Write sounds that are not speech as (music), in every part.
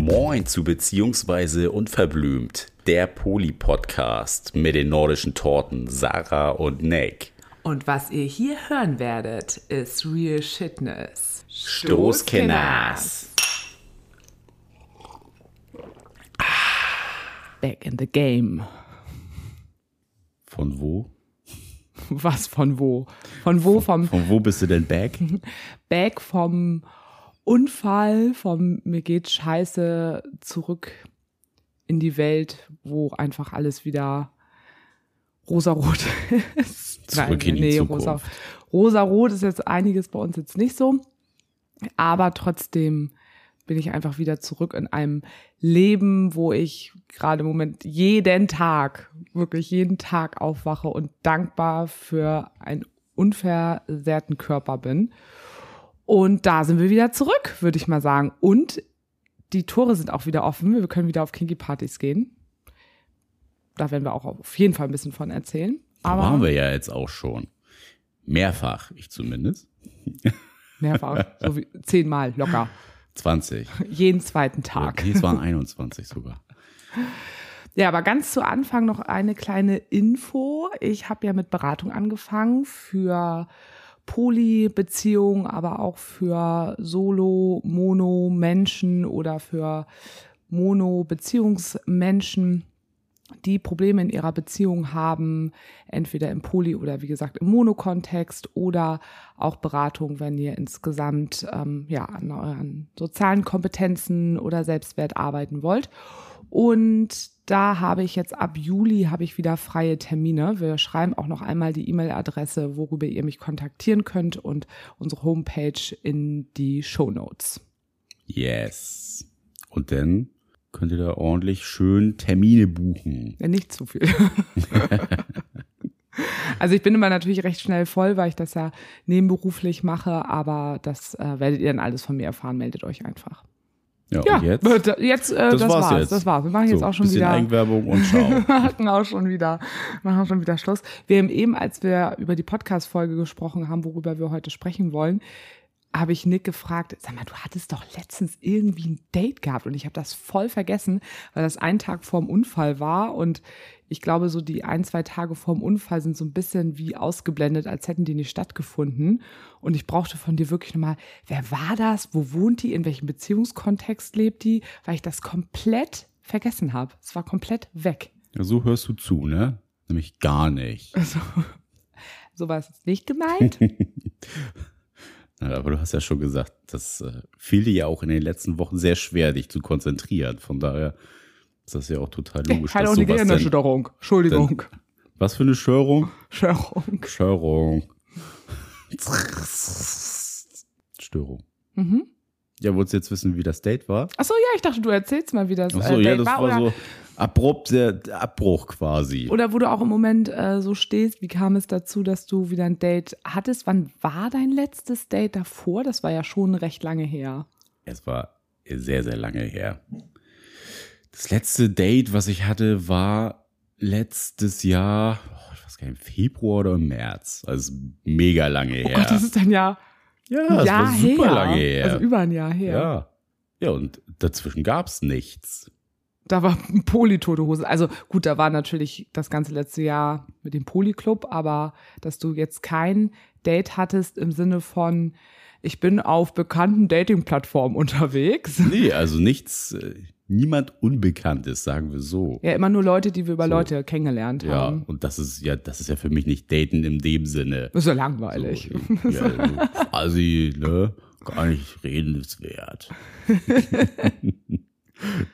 Moin zu Beziehungsweise Unverblümt, der Poli-Podcast mit den nordischen Torten Sarah und Nick. Und was ihr hier hören werdet, ist Real Shitness. Stoßkenners. Back in the game. Von wo? (laughs) Was von wo? Von wo? Vom Von wo bist du denn back? (laughs) Back vom Unfall, vom mir geht scheiße zurück in die Welt, wo einfach alles wieder rosarot (laughs) ist. Zurück in die Zukunft. rosa, rosarot ist jetzt einiges bei uns jetzt nicht so. Aber trotzdem bin ich einfach wieder zurück in einem Leben, wo ich gerade im Moment jeden Tag, wirklich jeden Tag aufwache und dankbar für einen unversehrten Körper bin. Und da sind wir wieder zurück, würde ich mal sagen. Und die Tore sind auch wieder offen. Wir können wieder auf Kinky Partys gehen. Da werden wir auch auf jeden Fall ein bisschen von erzählen. Aber waren wir ja jetzt auch schon. Mehrfach, ich zumindest. mehrfach, (laughs) so wie zehnmal locker. 20. (laughs) Jeden zweiten Tag. Nee, es waren 21 sogar. (laughs) Ja, aber ganz zu Anfang noch eine kleine Info. Ich habe ja mit Beratung angefangen für Poly-Beziehungen, aber auch für Solo, Mono, Menschen oder für Mono-Beziehungsmenschen, die Probleme in ihrer Beziehung haben, entweder im Poly- oder wie gesagt im Mono-Kontext oder auch Beratung, wenn ihr insgesamt ähm, ja, an euren sozialen Kompetenzen oder Selbstwert arbeiten wollt. Und da habe ich jetzt ab Juli habe ich wieder freie Termine. Wir schreiben auch noch einmal die E-Mail-Adresse, worüber ihr mich kontaktieren könnt und unsere Homepage in die Show Notes. Yes. Und dann könnt ihr da ordentlich schön Termine buchen. Ja, nicht zu viel. (laughs) also ich bin immer natürlich recht schnell voll, weil ich das ja nebenberuflich mache, aber das äh, werdet ihr dann alles von mir erfahren. Meldet euch einfach. Ja, Ja, und jetzt? jetzt, jetzt äh, das, war's, jetzt. Das war's. Wir machen jetzt So, auch schon bisschen wieder. Eigenwerbung und ciao. (laughs) Wir machen auch schon wieder, machen schon wieder Schluss. Wir haben eben, als wir über die Podcast-Folge gesprochen haben, worüber wir heute sprechen wollen, habe ich Nick gefragt, sag mal, du hattest doch letztens irgendwie ein Date gehabt und ich habe das voll vergessen, weil das ein Tag vorm Unfall war und ich glaube, so die ein, zwei Tage vorm Unfall sind so ein bisschen wie ausgeblendet, als hätten die nicht stattgefunden. Und ich brauchte von dir wirklich nochmal, wer war das? Wo wohnt die? In welchem Beziehungskontext lebt die? Weil ich das komplett vergessen habe. Es war komplett weg. Ja, so hörst du zu, ne? Nämlich gar nicht. (laughs) Also, so war es jetzt nicht gemeint. (laughs) Ja, aber du hast ja schon gesagt, das äh, fiel dir ja auch in den letzten Wochen sehr schwer, dich zu konzentrieren. Von daher ist das ja auch total logisch. Sowas denn, Gehirnerschütterung. Entschuldigung. was für eine Störung? Störung. Störung. (laughs) Störung. Mhm. Ja, wolltest du jetzt wissen, wie das Date war? Achso, ja, ich dachte, du erzählst mal, wie das Ach so, äh, ja, Date das war. war so abrupt, der Abbruch quasi. oder wo du auch im Moment äh, so stehst. Wie kam es dazu, dass du wieder ein Date hattest? Wann war dein letztes Date davor? Das war ja schon recht lange her. Es war sehr, sehr lange her. Das letzte Date, was ich hatte, war letztes Jahr, oh, ich weiß gar nicht, im Februar oder im März. Also mega lange Oh her. Gott, das ist dann ja ja, ein das Jahr war super her. lange her. Also über ein Jahr her. ja. Ja, und dazwischen gab's nichts. Da war (laughs) Poli-tote Hose. Also gut, da war natürlich das ganze letzte Jahr mit dem Poli-Club, aber dass du jetzt kein Date hattest im Sinne von, ich bin auf bekannten Dating-Plattformen (laughs) unterwegs. Nee, also nichts, niemand Unbekanntes, sagen wir so. Ja, immer nur Leute, die wir über So. Leute kennengelernt Ja, haben. und das ist ja, das ist ja für mich nicht Daten in dem Sinne. Das ist ja langweilig. So, ja, also quasi, (laughs) ne? Gar nicht redenswert. (laughs)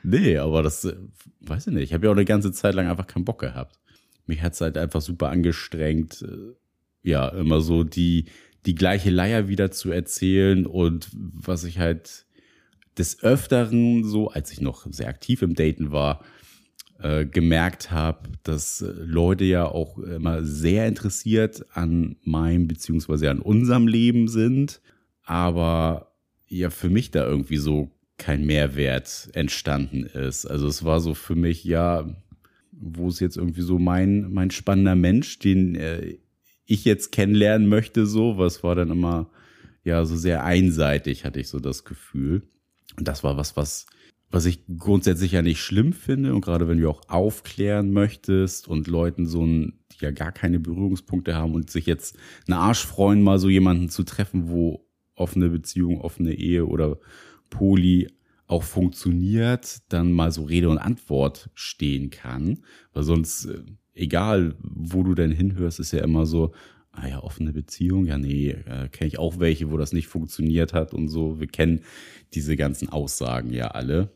nee, aber das, äh, weiß ich nicht. Ich habe ja auch eine ganze Zeit lang einfach keinen Bock gehabt. Mich hat's halt einfach super angestrengt, äh, ja, immer so die, die gleiche Leier wieder zu erzählen und was ich halt des Öfteren so, als ich noch sehr aktiv im Daten war, äh, gemerkt habe, dass äh, Leute ja auch immer sehr interessiert an meinem beziehungsweise an unserem Leben sind, aber ja für mich da irgendwie so kein Mehrwert entstanden ist. Also es war so für mich ja, wo ist jetzt irgendwie so mein mein spannender Mensch, den äh, ich jetzt kennenlernen möchte, so. Was war dann immer, ja, so sehr einseitig, hatte ich so das Gefühl. Und das war was, was, was ich grundsätzlich ja nicht schlimm finde. Und gerade wenn du auch aufklären möchtest und Leuten so ein, die ja gar keine Berührungspunkte haben und sich jetzt eine Arsch freuen, mal so jemanden zu treffen, wo offene Beziehung, offene Ehe oder Poli auch funktioniert, dann mal so Rede und Antwort stehen kann. Weil sonst, äh, egal wo du denn hinhörst, ist ja immer so, ah ja, offene Beziehung, ja, nee, äh, kenne ich auch welche, wo das nicht funktioniert hat und so. Wir kennen diese ganzen Aussagen ja alle.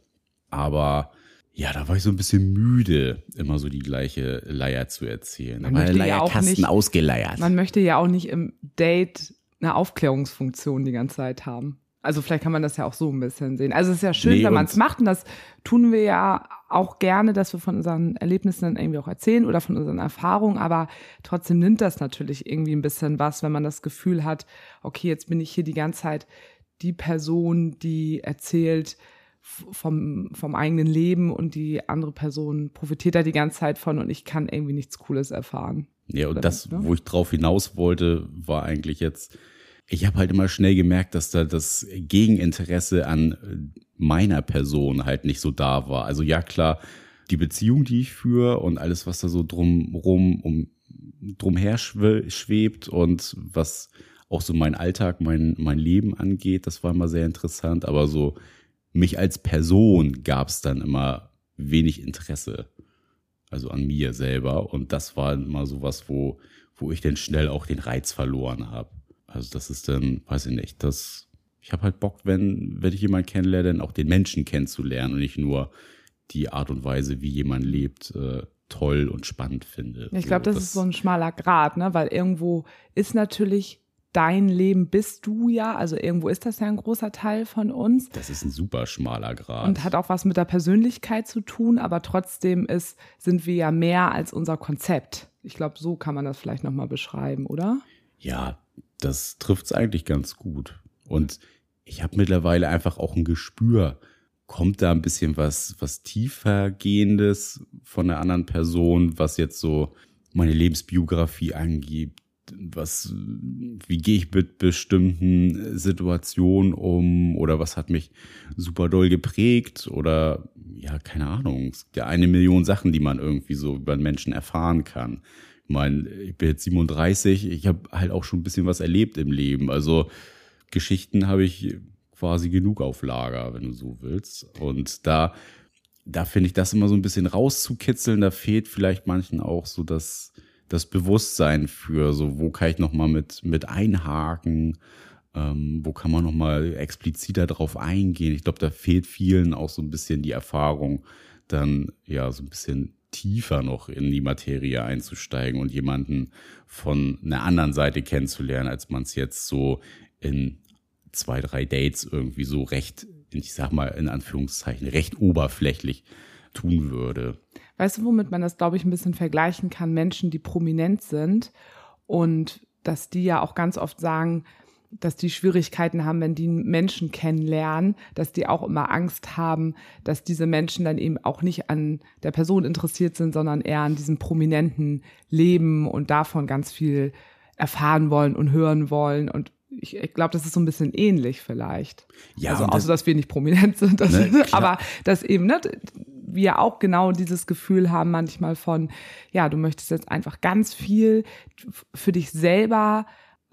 Aber ja, da war ich so ein bisschen müde, immer so die gleiche Leier zu erzählen. Man da war der möchte ja auch Leierkasten nicht- ausgeleiert. Man möchte ja auch nicht im Date eine Aufklärungsfunktion die ganze Zeit haben. Also vielleicht kann man das ja auch so ein bisschen sehen. Also es ist ja schön, Nee, wenn man es macht und das tun wir ja auch gerne, dass wir von unseren Erlebnissen dann irgendwie auch erzählen oder von unseren Erfahrungen, aber trotzdem nimmt das natürlich irgendwie ein bisschen was, wenn man das Gefühl hat, okay, jetzt bin ich hier die ganze Zeit die Person, die erzählt vom, vom eigenen Leben und die andere Person profitiert da die ganze Zeit von und ich kann irgendwie nichts Cooles erfahren. Ja, und Oder das, nicht, ne? wo ich drauf hinaus wollte, war eigentlich jetzt, ich habe halt immer schnell gemerkt, dass da das Gegeninteresse an äh, meiner Person halt nicht so da war. Also ja, klar, die Beziehung, die ich führe und alles, was da so drumrum, um, drumher schwe- schwebt und was auch so mein Alltag, mein, mein Leben angeht, das war immer sehr interessant. Aber so mich als Person gab es dann immer wenig Interesse also an mir selber. Und das war immer sowas, wo, wo ich dann schnell auch den Reiz verloren habe. Also das ist dann, weiß ich nicht, das, ich habe halt Bock, wenn, wenn ich jemanden kennenlerne, dann auch den Menschen kennenzulernen und nicht nur die Art und Weise, wie jemand lebt, äh, toll und spannend finde. Ich glaube, das, ist so ein schmaler Grad, ne? Weil irgendwo ist natürlich dein Leben bist du ja, also irgendwo ist das ja ein großer Teil von uns Das ist ein super schmaler Grad. und hat auch was mit der Persönlichkeit zu tun, aber trotzdem ist, sind wir ja mehr als unser Konzept. Ich glaube, so kann man das vielleicht nochmal beschreiben, oder? Ja, das trifft's eigentlich ganz gut. Und ich habe mittlerweile einfach auch ein Gespür. Kommt da ein bisschen was, was tiefergehendes von der anderen Person, was jetzt so meine Lebensbiografie angibt? Was, wie gehe ich mit bestimmten Situationen um? Oder was hat mich super doll geprägt? Oder, ja, keine Ahnung. Es gibt ja eine Million Sachen, die man irgendwie so über einen Menschen erfahren kann. Meine, ich bin jetzt 37, ich habe halt auch schon ein bisschen was erlebt im Leben. Also Geschichten habe ich quasi genug auf Lager, wenn du so willst. Und da, da finde ich das immer so ein bisschen rauszukitzeln. Da fehlt vielleicht manchen auch so das, das Bewusstsein für, so wo kann ich nochmal mit, mit einhaken, ähm, wo kann man nochmal expliziter drauf eingehen. Ich glaube, da fehlt vielen auch so ein bisschen die Erfahrung, dann ja so ein bisschen tiefer noch in die Materie einzusteigen und jemanden von einer anderen Seite kennenzulernen, als man es jetzt so in zwei, drei Dates irgendwie so recht, ich sag mal in Anführungszeichen, recht oberflächlich tun würde. Weißt du, womit man das, glaube ich, ein bisschen vergleichen kann? Menschen, die prominent sind und dass die ja auch ganz oft sagen, dass die Schwierigkeiten haben, wenn die Menschen kennenlernen, dass die auch immer Angst haben, dass diese Menschen dann eben auch nicht an der Person interessiert sind, sondern eher an diesem prominenten Leben und davon ganz viel erfahren wollen und hören wollen. Und ich, ich glaube, das ist so ein bisschen ähnlich vielleicht. Ja, also außer, dass wir nicht prominent sind. Das, Ne, aber dass eben, ne, wir auch genau dieses Gefühl haben manchmal von, ja, du möchtest jetzt einfach ganz viel für dich selber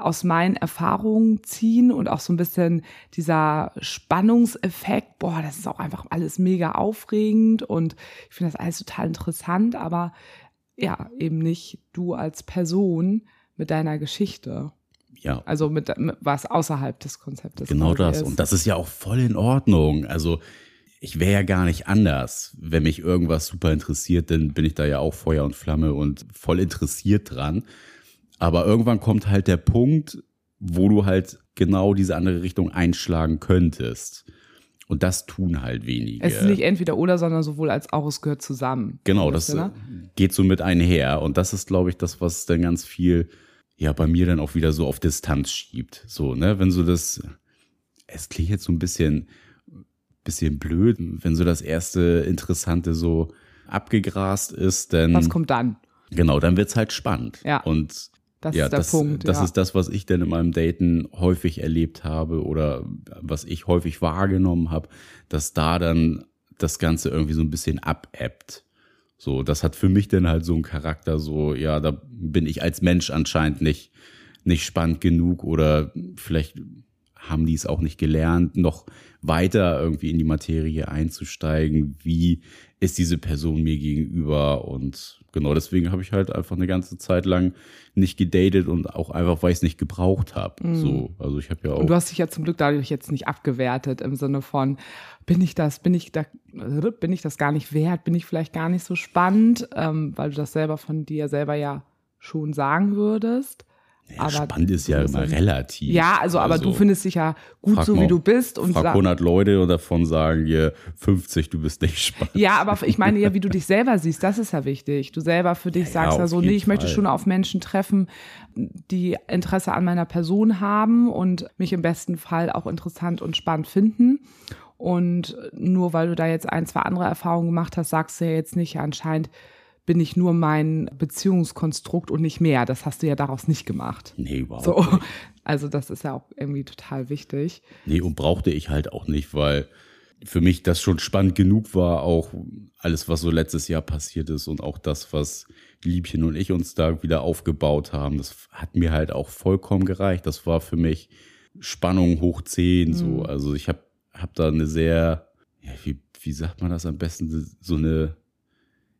aus meinen Erfahrungen ziehen und auch so ein bisschen dieser Spannungseffekt, boah, das ist auch einfach alles mega aufregend und ich finde das alles total interessant, aber ja, eben nicht du als Person mit deiner Geschichte, Ja, also mit, mit was außerhalb des Konzeptes. genau das. ist. Und das ist ja auch voll in Ordnung. Also ich wäre ja gar nicht anders. Wenn mich irgendwas super interessiert, dann bin ich da ja auch Feuer und Flamme und voll interessiert dran. Aber irgendwann kommt halt der Punkt, wo du halt genau diese andere Richtung einschlagen könntest. Und das tun halt wenige. Es ist nicht entweder oder, sondern sowohl als auch, es gehört zusammen. Genau, das du, äh, geht so mit einher. Und das ist, glaube ich, das, was dann ganz viel, ja, bei mir dann auch wieder so auf Distanz schiebt. So, ne, wenn so das, es klingt jetzt so ein bisschen, bisschen blöd, wenn so das erste Interessante so abgegrast ist, dann. Was kommt dann? Genau, dann wird's halt spannend. Ja. Und Das ja, ist der das, Punkt. das ja. ist das, was ich dann in meinem Daten häufig erlebt habe oder was ich häufig wahrgenommen habe, dass da dann das Ganze irgendwie so ein bisschen abebbt. So, das hat für mich dann halt so einen Charakter, so, ja, da bin ich als Mensch anscheinend nicht, nicht spannend genug oder vielleicht haben die es auch nicht gelernt, noch weiter irgendwie in die Materie einzusteigen. Wie ist diese Person mir gegenüber? Und genau deswegen habe ich halt einfach eine ganze Zeit lang nicht gedatet und auch einfach, weil ich es nicht gebraucht habe. So, also ich habe ja auch. Und du hast dich ja zum Glück dadurch jetzt nicht abgewertet im Sinne von, bin ich das, bin ich da, bin ich das gar nicht wert, bin ich vielleicht gar nicht so spannend, ähm, weil du das selber von dir selber ja schon sagen würdest. Ja, spannend ist ja immer relativ. Ja, also, aber du findest dich ja gut so, mal- wie du bist. Und Frag sa- 100 Leute und davon sagen dir 50, du bist nicht spannend. Ja, aber ich meine ja, wie du dich selber siehst, das ist ja wichtig. Du selber für dich Ja, sagst ja, so, nee, ich möchte Fall. schon auf Menschen treffen, die Interesse an meiner Person haben und mich im besten Fall auch interessant und spannend finden. Und nur weil du da jetzt ein, zwei andere Erfahrungen gemacht hast, sagst du ja jetzt nicht, ja, anscheinend bin ich nur mein Beziehungskonstrukt und nicht mehr. Das hast du ja daraus nicht gemacht. Nee, überhaupt So, nicht. also das ist ja auch irgendwie total wichtig. Nee, und brauchte ich halt auch nicht, weil für mich das schon spannend genug war, auch alles, was so letztes Jahr passiert ist und auch das, was Liebchen und ich uns da wieder aufgebaut haben, das hat mir halt auch vollkommen gereicht. Das war für mich Spannung hoch 10, so. Also ich habe hab da eine sehr, ja, wie, wie sagt man das am besten, so eine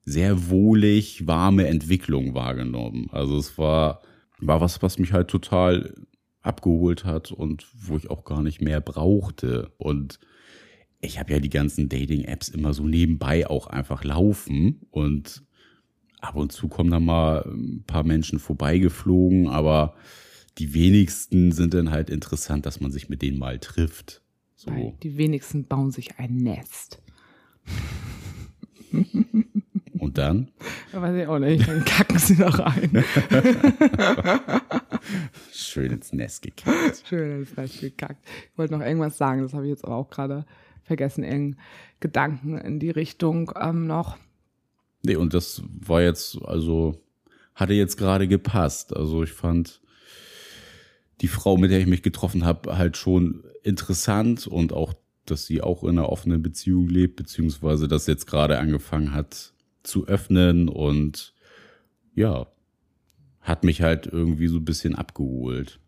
sehr wohlig, warme Entwicklung wahrgenommen. Also es war, war was, was mich halt total abgeholt hat und wo ich auch gar nicht mehr brauchte. Und ich habe ja die ganzen Dating-Apps immer so nebenbei auch einfach laufen und ab und zu kommen da mal ein paar Menschen vorbeigeflogen, aber die wenigsten sind dann halt interessant, dass man sich mit denen mal trifft. So. die wenigsten bauen sich ein Nest. (laughs) Und dann? Weiß ich auch nicht, dann kacken sie da rein. (laughs) Schön ins Nest gekickt. Schön ins Nest gekackt. Ich wollte noch irgendwas sagen, das habe ich jetzt aber auch gerade vergessen, irgendeinen Gedanken in die Richtung ähm, noch. Nee, und das war jetzt, also, hatte jetzt gerade gepasst. Also ich fand die Frau, mit der ich mich getroffen habe, halt schon interessant und auch, dass sie auch in einer offenen Beziehung lebt, beziehungsweise das jetzt gerade angefangen hat zu öffnen und ja, hat mich halt irgendwie so ein bisschen abgeholt.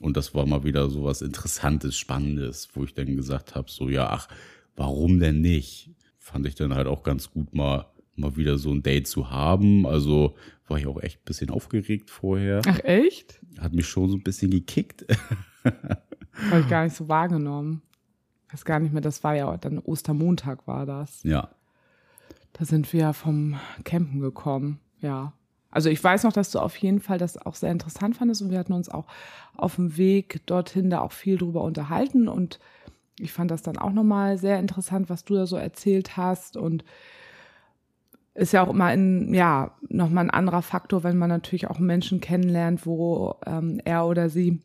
Und das war mal wieder so was Interessantes, Spannendes, wo ich dann gesagt habe, so ja, ach, warum denn nicht? Fand ich dann halt auch ganz gut mal mal wieder so ein Date zu haben. Also war ich auch echt ein bisschen aufgeregt vorher. Ach echt? Hat mich schon so ein bisschen gekickt. (laughs) Habe ich gar nicht so wahrgenommen. Weiß gar nicht mehr, das war ja dann Ostermontag war das. ja. Da sind wir vom Campen gekommen, ja. Also ich weiß noch, dass du auf jeden Fall das auch sehr interessant fandest und wir hatten uns auch auf dem Weg dorthin da auch viel drüber unterhalten und ich fand das dann auch nochmal sehr interessant, was du da so erzählt hast und ist ja auch immer ein, ja, nochmal ein anderer Faktor, wenn man natürlich auch Menschen kennenlernt, wo ähm, er oder sie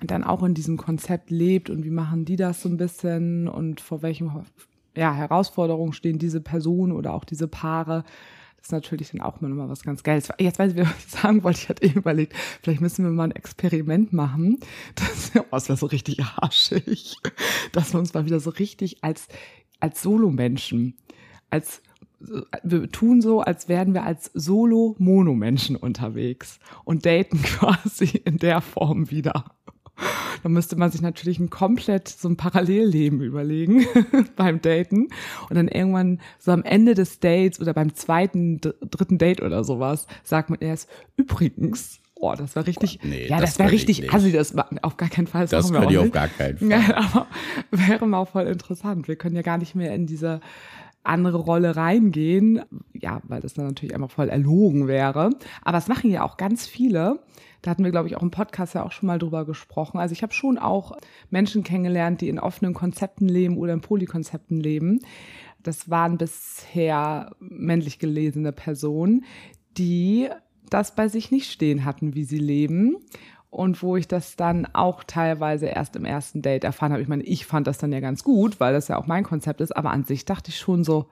dann auch in diesem Konzept lebt und wie machen die das so ein bisschen und vor welchem ja, Herausforderungen stehen diese Personen oder auch diese Paare. Das ist natürlich dann auch mal was ganz Geiles. Jetzt weiß ich, was ich sagen wollte. Ich hatte eben überlegt, vielleicht müssen wir mal ein Experiment machen. Das, oh, das wäre so richtig arschig. Dass wir uns mal wieder so richtig als, als Solo-Menschen, als wir tun so, als wären wir als Solo-Mono-Menschen unterwegs und daten (laughs) quasi in der Form wieder. Da müsste man sich natürlich ein komplett so ein Parallelleben überlegen (laughs) beim Daten und dann irgendwann so am Ende des Dates oder beim zweiten, dr- dritten Date oder sowas sagt man erst übrigens, oh, das war richtig, Gott, nee, ja, das, das ich richtig assi, das war auf gar keinen Fall. Das wir könnt ihr auch auf gar keinen (laughs) Fall. Ja, aber (laughs) wäre mal voll interessant. Wir können ja gar nicht mehr in diese andere Rolle reingehen, ja, weil das dann natürlich einfach voll erlogen wäre. Aber es machen ja auch ganz viele. Da hatten wir, glaube ich, auch im Podcast ja auch schon mal drüber gesprochen. Also ich habe schon auch Menschen kennengelernt, die in offenen Konzepten leben oder in Polykonzepten leben. Das waren bisher männlich gelesene Personen, die das bei sich nicht stehen hatten, wie sie leben. Und wo ich das dann auch teilweise erst im ersten Date erfahren habe. Ich meine, ich fand das dann ja ganz gut, weil das ja auch mein Konzept ist. Aber an sich dachte ich schon so,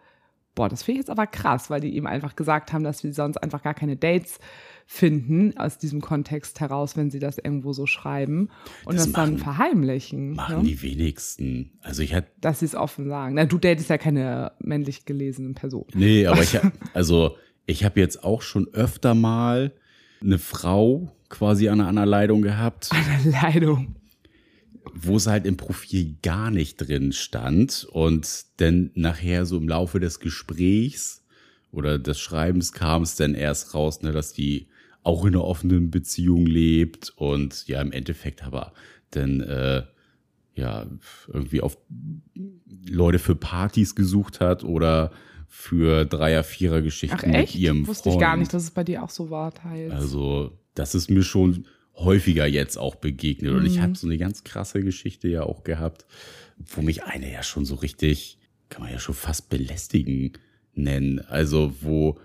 Boah, das finde ich jetzt aber krass, weil die ihm einfach gesagt haben, dass sie sonst einfach gar keine Dates finden aus diesem Kontext heraus, wenn sie das irgendwo so schreiben und das, Das dann machen- verheimlichen. Machen ne? die wenigsten. Also ich hatte, Dass sie es offen sagen. Na, du datest ja keine männlich gelesenen Person. nee, aber ich also ich habe jetzt auch schon öfter mal eine Frau quasi an einer Leitung gehabt, Eine Leidung. wo es halt im Profil gar nicht drin stand und dann nachher so im Laufe des Gesprächs oder des Schreibens kam es dann erst raus, ne, dass die auch in einer offenen Beziehung lebt und ja im Endeffekt aber dann äh, ja irgendwie auf Leute für Partys gesucht hat oder für Dreier, Vierer Geschichten Ach echt? mit ihrem Wusste Freund. ich gar nicht, dass es bei dir auch so war teils. Also, das ist mir schon häufiger jetzt auch begegnet. Und ich Mhm. habe so eine ganz krasse Geschichte ja auch gehabt, wo mich eine ja schon so richtig, kann man ja schon fast belästigen nennen. Also, wo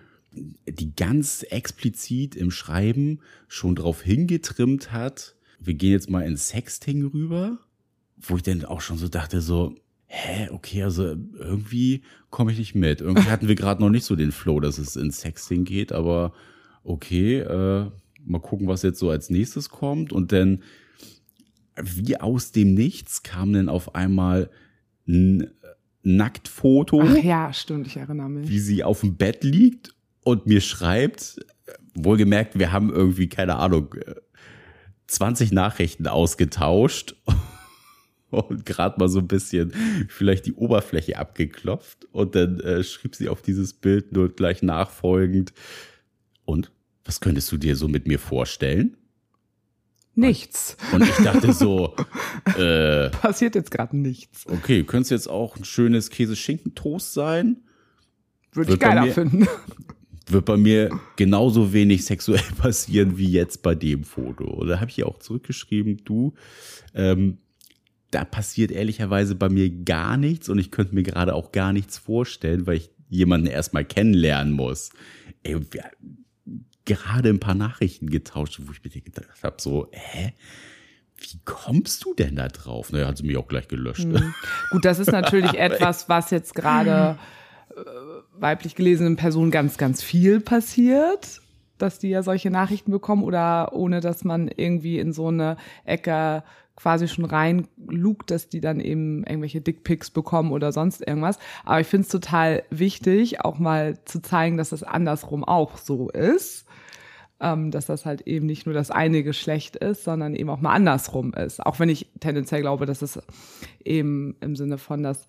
die ganz explizit im Schreiben schon drauf hingetrimmt hat, wir gehen jetzt mal ins Sexting rüber, wo ich dann auch schon so dachte, so, hä, okay, also irgendwie komme ich nicht mit. Irgendwie hatten wir gerade noch nicht so den Flow, dass es ins Sexting geht, aber okay, äh, mal gucken, was jetzt so als nächstes kommt. Und dann, wie aus dem Nichts, kam dann auf einmal ein Nacktfoto, Ach ja, stimmt, ich erinnere mich. wie sie auf dem Bett liegt und mir schreibt, wohlgemerkt, wir haben irgendwie, keine Ahnung, äh, 20 Nachrichten ausgetauscht (laughs) und gerade mal so ein bisschen vielleicht die Oberfläche abgeklopft und dann äh, schrieb sie auf dieses Bild nur gleich nachfolgend. Und was könntest du dir so mit mir vorstellen? Nichts. Und ich dachte so, (laughs) äh, Passiert jetzt gerade nichts. okay, könnte es jetzt auch ein schönes Käse-Schinken-Toast sein? Würde ich geiler mir- finden. (laughs) wird bei mir genauso wenig sexuell (laughs) passieren wie jetzt bei dem Foto. Und da habe ich auch zurückgeschrieben, du, ähm, da passiert ehrlicherweise bei mir gar nichts und ich könnte mir gerade auch gar nichts vorstellen, weil ich jemanden erstmal kennenlernen muss. Ey, gerade ein paar Nachrichten getauscht, wo ich mir gedacht habe, so, hä? Wie kommst du denn da drauf? Naja, hat sie mich auch gleich gelöscht. Gut, das ist natürlich (laughs) etwas, was jetzt gerade äh, weiblich gelesenen Personen ganz, ganz viel passiert, dass die ja solche Nachrichten bekommen oder ohne dass man irgendwie in so eine Ecke quasi schon reinlugt, dass die dann eben irgendwelche Dickpics bekommen oder sonst irgendwas. Aber ich finde es total wichtig, auch mal zu zeigen, dass das andersrum auch so ist. Ähm, dass das halt eben nicht nur das eine Geschlecht ist, sondern eben auch mal andersrum ist. Auch wenn ich tendenziell glaube, dass es eben im Sinne von, dass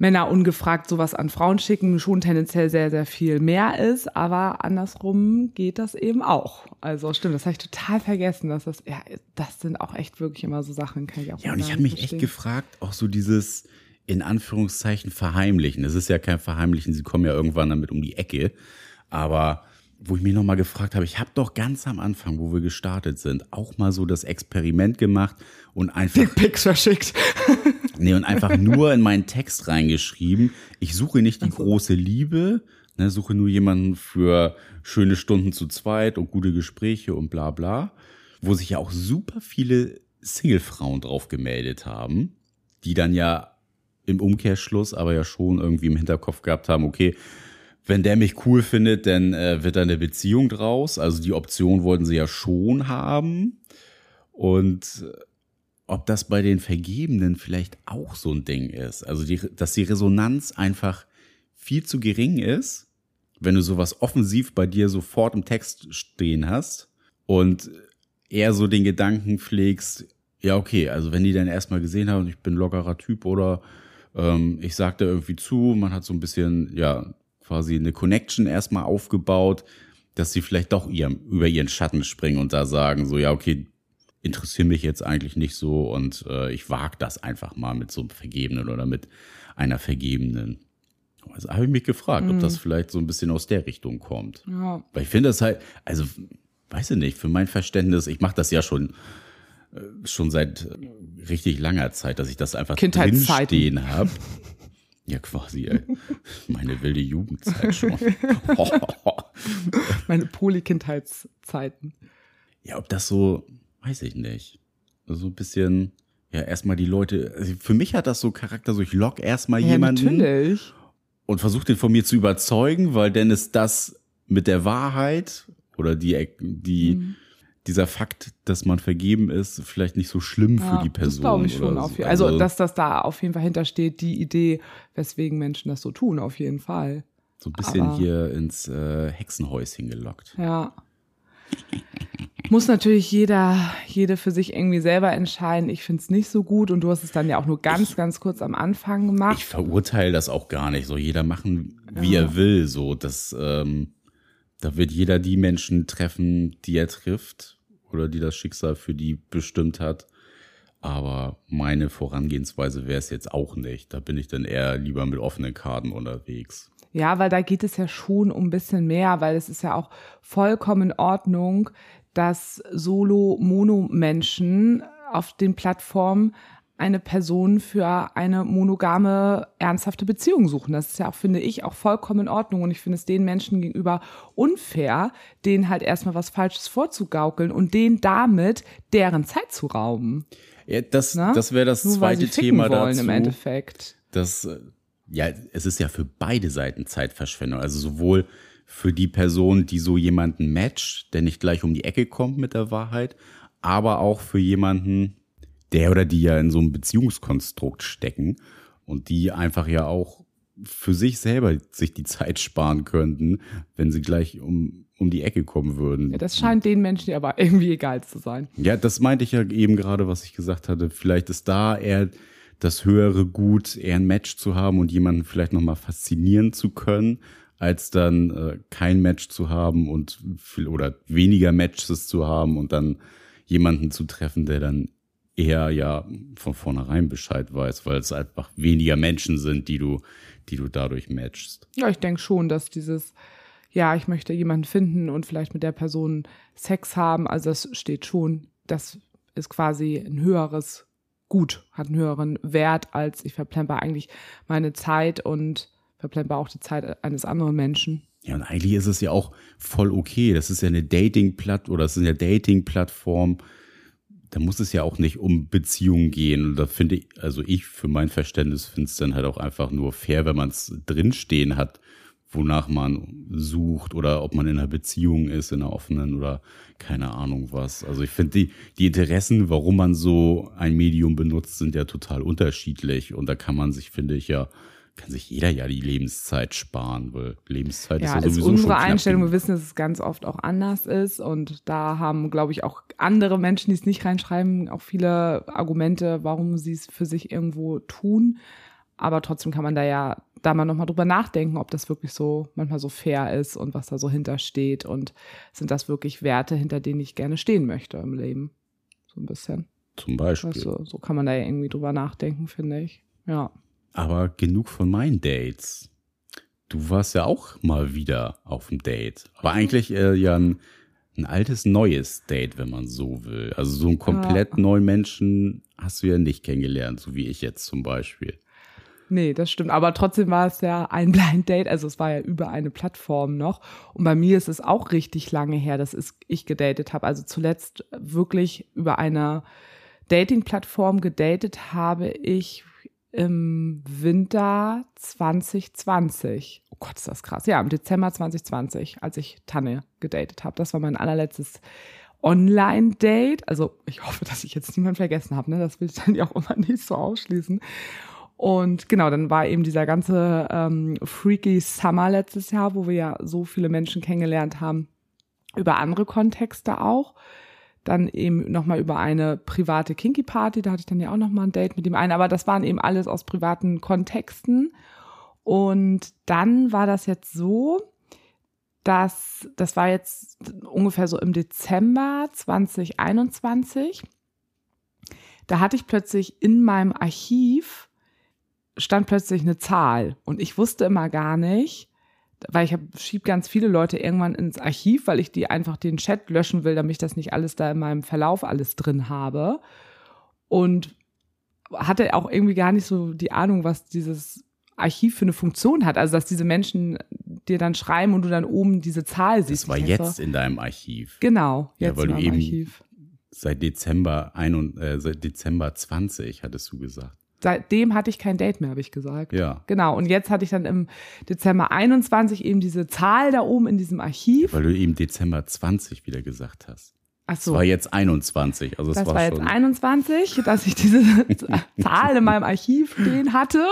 Männer ungefragt sowas an Frauen schicken, schon tendenziell sehr, sehr viel mehr ist, aber andersrum geht das eben auch. Also stimmt, das habe ich total vergessen, dass das, ja, das sind auch echt wirklich immer so Sachen, kann ich auch Ja, und ich habe mich echt verstehen. gefragt, auch so dieses in Anführungszeichen verheimlichen. Es ist ja kein Verheimlichen, sie kommen ja irgendwann damit um die Ecke. Aber wo ich mich nochmal gefragt habe, ich habe doch ganz am Anfang, wo wir gestartet sind, auch mal so das Experiment gemacht und einfach, Dickpics verschickt. Nee, und einfach nur in meinen Text reingeschrieben. Ich suche nicht die große Liebe, ne, suche nur jemanden für schöne Stunden zu zweit und gute Gespräche und bla bla. Wo sich ja auch super viele Single-Frauen drauf gemeldet haben, die dann ja im Umkehrschluss aber ja schon irgendwie im Hinterkopf gehabt haben, okay, wenn der mich cool findet, dann äh, wird da eine Beziehung draus. Also die Option wollten sie ja schon haben. Und äh, ob das bei den Vergebenen vielleicht auch so ein Ding ist. Also die, dass die Resonanz einfach viel zu gering ist, wenn du sowas offensiv bei dir sofort im Text stehen hast und eher so den Gedanken pflegst, ja, okay, also wenn die dann erstmal gesehen haben, ich bin lockerer Typ oder ähm, ich sag da irgendwie zu, man hat so ein bisschen, ja, quasi eine Connection erstmal aufgebaut, dass sie vielleicht doch ihrem, über ihren Schatten springen und da sagen, so, ja, okay, interessiert mich jetzt eigentlich nicht so und äh, ich wag das einfach mal mit so einem Vergebenen oder mit einer Vergebenen. Also habe ich mich gefragt, ob das vielleicht so ein bisschen aus der Richtung kommt. Ja. Weil ich finde das halt, also weiß ich nicht, für mein Verständnis, ich mache das ja schon äh, schon seit äh, richtig langer Zeit, dass ich das einfach drinstehen habe. Ja, quasi, ey. meine wilde Jugendzeit schon. (laughs) Meine Poly-Kindheitszeiten. ja, ob das so, weiß ich nicht. So ein bisschen, ja, erstmal die Leute, also für mich hat das so Charakter, so ich lock erstmal Ja, jemanden natürlich. und versucht den von mir zu überzeugen, weil dann ist das mit der Wahrheit oder die, die, mhm. dieser Fakt, dass man vergeben ist, vielleicht nicht so schlimm ja, für die Person. Das glaube ich schon. Auf, so. also, also, dass das da auf jeden Fall hintersteht, die Idee, weswegen Menschen das so tun, auf jeden Fall. So ein bisschen Aber, hier ins äh, Hexenhäuschen gelockt. Ja. Muss natürlich jeder, jede für sich irgendwie selber entscheiden. Ich finde es nicht so gut und du hast es dann ja auch nur ganz, ich, ganz kurz am Anfang gemacht. Ich verurteile das auch gar nicht. So jeder machen, wie ja. er will. So, das, ähm, da wird jeder die Menschen treffen, die er trifft oder die das Schicksal für die bestimmt hat. Aber meine Vorangehensweise wäre es jetzt auch nicht. Da bin ich dann eher lieber mit offenen Karten unterwegs. Ja, weil da geht es ja schon um ein bisschen mehr, weil es ist ja auch vollkommen in Ordnung, dass Solo-Mono-Menschen auf den Plattformen eine Person für eine monogame, ernsthafte Beziehung suchen. Das ist ja auch, finde ich, auch vollkommen in Ordnung. Und ich finde es den Menschen gegenüber unfair, denen halt erstmal was Falsches vorzugaukeln und denen damit deren Zeit zu rauben. Ja, das, das wäre das Nur zweite Thema wollen, dazu. im Endeffekt. Das, ja, es ist ja für beide Seiten Zeitverschwendung. Also sowohl für die Person, die so jemanden matcht, der nicht gleich um die Ecke kommt mit der Wahrheit, aber auch für jemanden, der oder die ja in so einem Beziehungskonstrukt stecken und die einfach ja auch für sich selber sich die Zeit sparen könnten, wenn sie gleich um, um die Ecke kommen würden. Ja, das scheint den Menschen aber (laughs) irgendwie egal zu sein. Ja, das meinte ich ja eben gerade, was ich gesagt hatte. Vielleicht ist da eher das höhere Gut, eher ein Match zu haben und jemanden vielleicht nochmal faszinieren zu können, als dann äh, kein Match zu haben und viel oder weniger Matches zu haben und dann jemanden zu treffen, der dann eher ja von vornherein Bescheid weiß, weil es einfach weniger Menschen sind, die du, die du dadurch matchst. Ja, ich denke schon, dass dieses, ja, ich möchte jemanden finden und vielleicht mit der Person Sex haben, also das steht schon, das ist quasi ein höheres Gut, hat einen höheren Wert als ich verplemper eigentlich meine Zeit und verplemper auch die Zeit eines anderen Menschen. Ja, und eigentlich ist es ja auch voll okay. Das ist ja eine Dating-Platt oder es ist eine Dating-Plattform. Da muss es ja auch nicht um Beziehungen gehen. Und da finde ich, also ich für mein Verständnis finde es dann halt auch einfach nur fair, wenn man es drinstehen hat, wonach man sucht oder ob man in einer Beziehung ist, in einer offenen oder keine Ahnung was. Also ich finde die, die Interessen, warum man so ein Medium benutzt, sind ja total unterschiedlich. Und da kann man sich, finde ich, ja kann sich jeder ja die Lebenszeit sparen, weil Lebenszeit ja, ist ja sowieso ist unsere Einstellung. Wir wissen, dass es ganz oft auch anders ist und da haben, glaube ich, auch andere Menschen, die es nicht reinschreiben, auch viele Argumente, warum sie es für sich irgendwo tun. Aber trotzdem kann man da ja da mal nochmal drüber nachdenken, ob das wirklich so manchmal so fair ist und was da so hintersteht und sind das wirklich Werte, hinter denen ich gerne stehen möchte im Leben. So ein bisschen. Zum Beispiel. Also, so kann man da ja irgendwie drüber nachdenken, finde ich. Ja. Aber genug von meinen Dates. Du warst ja auch mal wieder auf dem Date. Aber eigentlich äh, ja ein, ein, altes, neues Date, wenn man so will. Also so einen komplett ja. neuen Menschen hast du ja nicht kennengelernt, so wie ich jetzt zum Beispiel. Nee, das stimmt. Aber trotzdem war es ja ein (laughs) Blind Date. Also es war ja über eine Plattform noch. Und bei mir ist es auch richtig lange her, dass ich gedatet habe. Also zuletzt wirklich über eine Dating-Plattform gedatet habe ich im Winter 2020. Oh Gott, ist das krass. Ja, im Dezember 2020, als ich Tanne gedatet habe. Das war mein allerletztes Online-Date. Also ich hoffe, dass ich jetzt niemand vergessen habe. Ne? Das will ich dann ja auch immer (laughs) nicht so ausschließen. Und genau, dann war eben dieser ganze ähm, Freaky Summer letztes Jahr, wo wir ja so viele Menschen kennengelernt haben, über andere Kontexte auch dann eben nochmal über eine private Kinky Party, da hatte ich dann ja auch nochmal ein Date mit dem einen, aber das waren eben alles aus privaten Kontexten. Und dann war das jetzt so, dass das war jetzt ungefähr so im Dezember 2021. Da hatte ich plötzlich in meinem Archiv stand plötzlich eine Zahl und ich wusste immer gar nicht, weil ich schieb ganz viele Leute irgendwann ins Archiv, weil ich die einfach den Chat löschen will, damit ich das nicht alles da in meinem Verlauf alles drin habe. Und hatte auch irgendwie gar nicht so die Ahnung, was dieses Archiv für eine Funktion hat. Also, dass diese Menschen dir dann schreiben und du dann oben diese Zahl siehst. Das war jetzt in deinem Archiv. Genau, jetzt ja, weil in du eben Archiv. Seit Dezember ein und, äh, seit Dezember 20 hattest du gesagt. Seitdem hatte ich kein Date mehr, habe ich gesagt. Ja. Genau. Und jetzt hatte ich dann im Dezember 21 eben diese Zahl da oben in diesem Archiv. Weil du eben Dezember 20 wieder gesagt hast. Ach Es so. war jetzt 21. Also es Das war, war jetzt schon. 21, dass ich diese (laughs) Zahl in meinem Archiv stehen hatte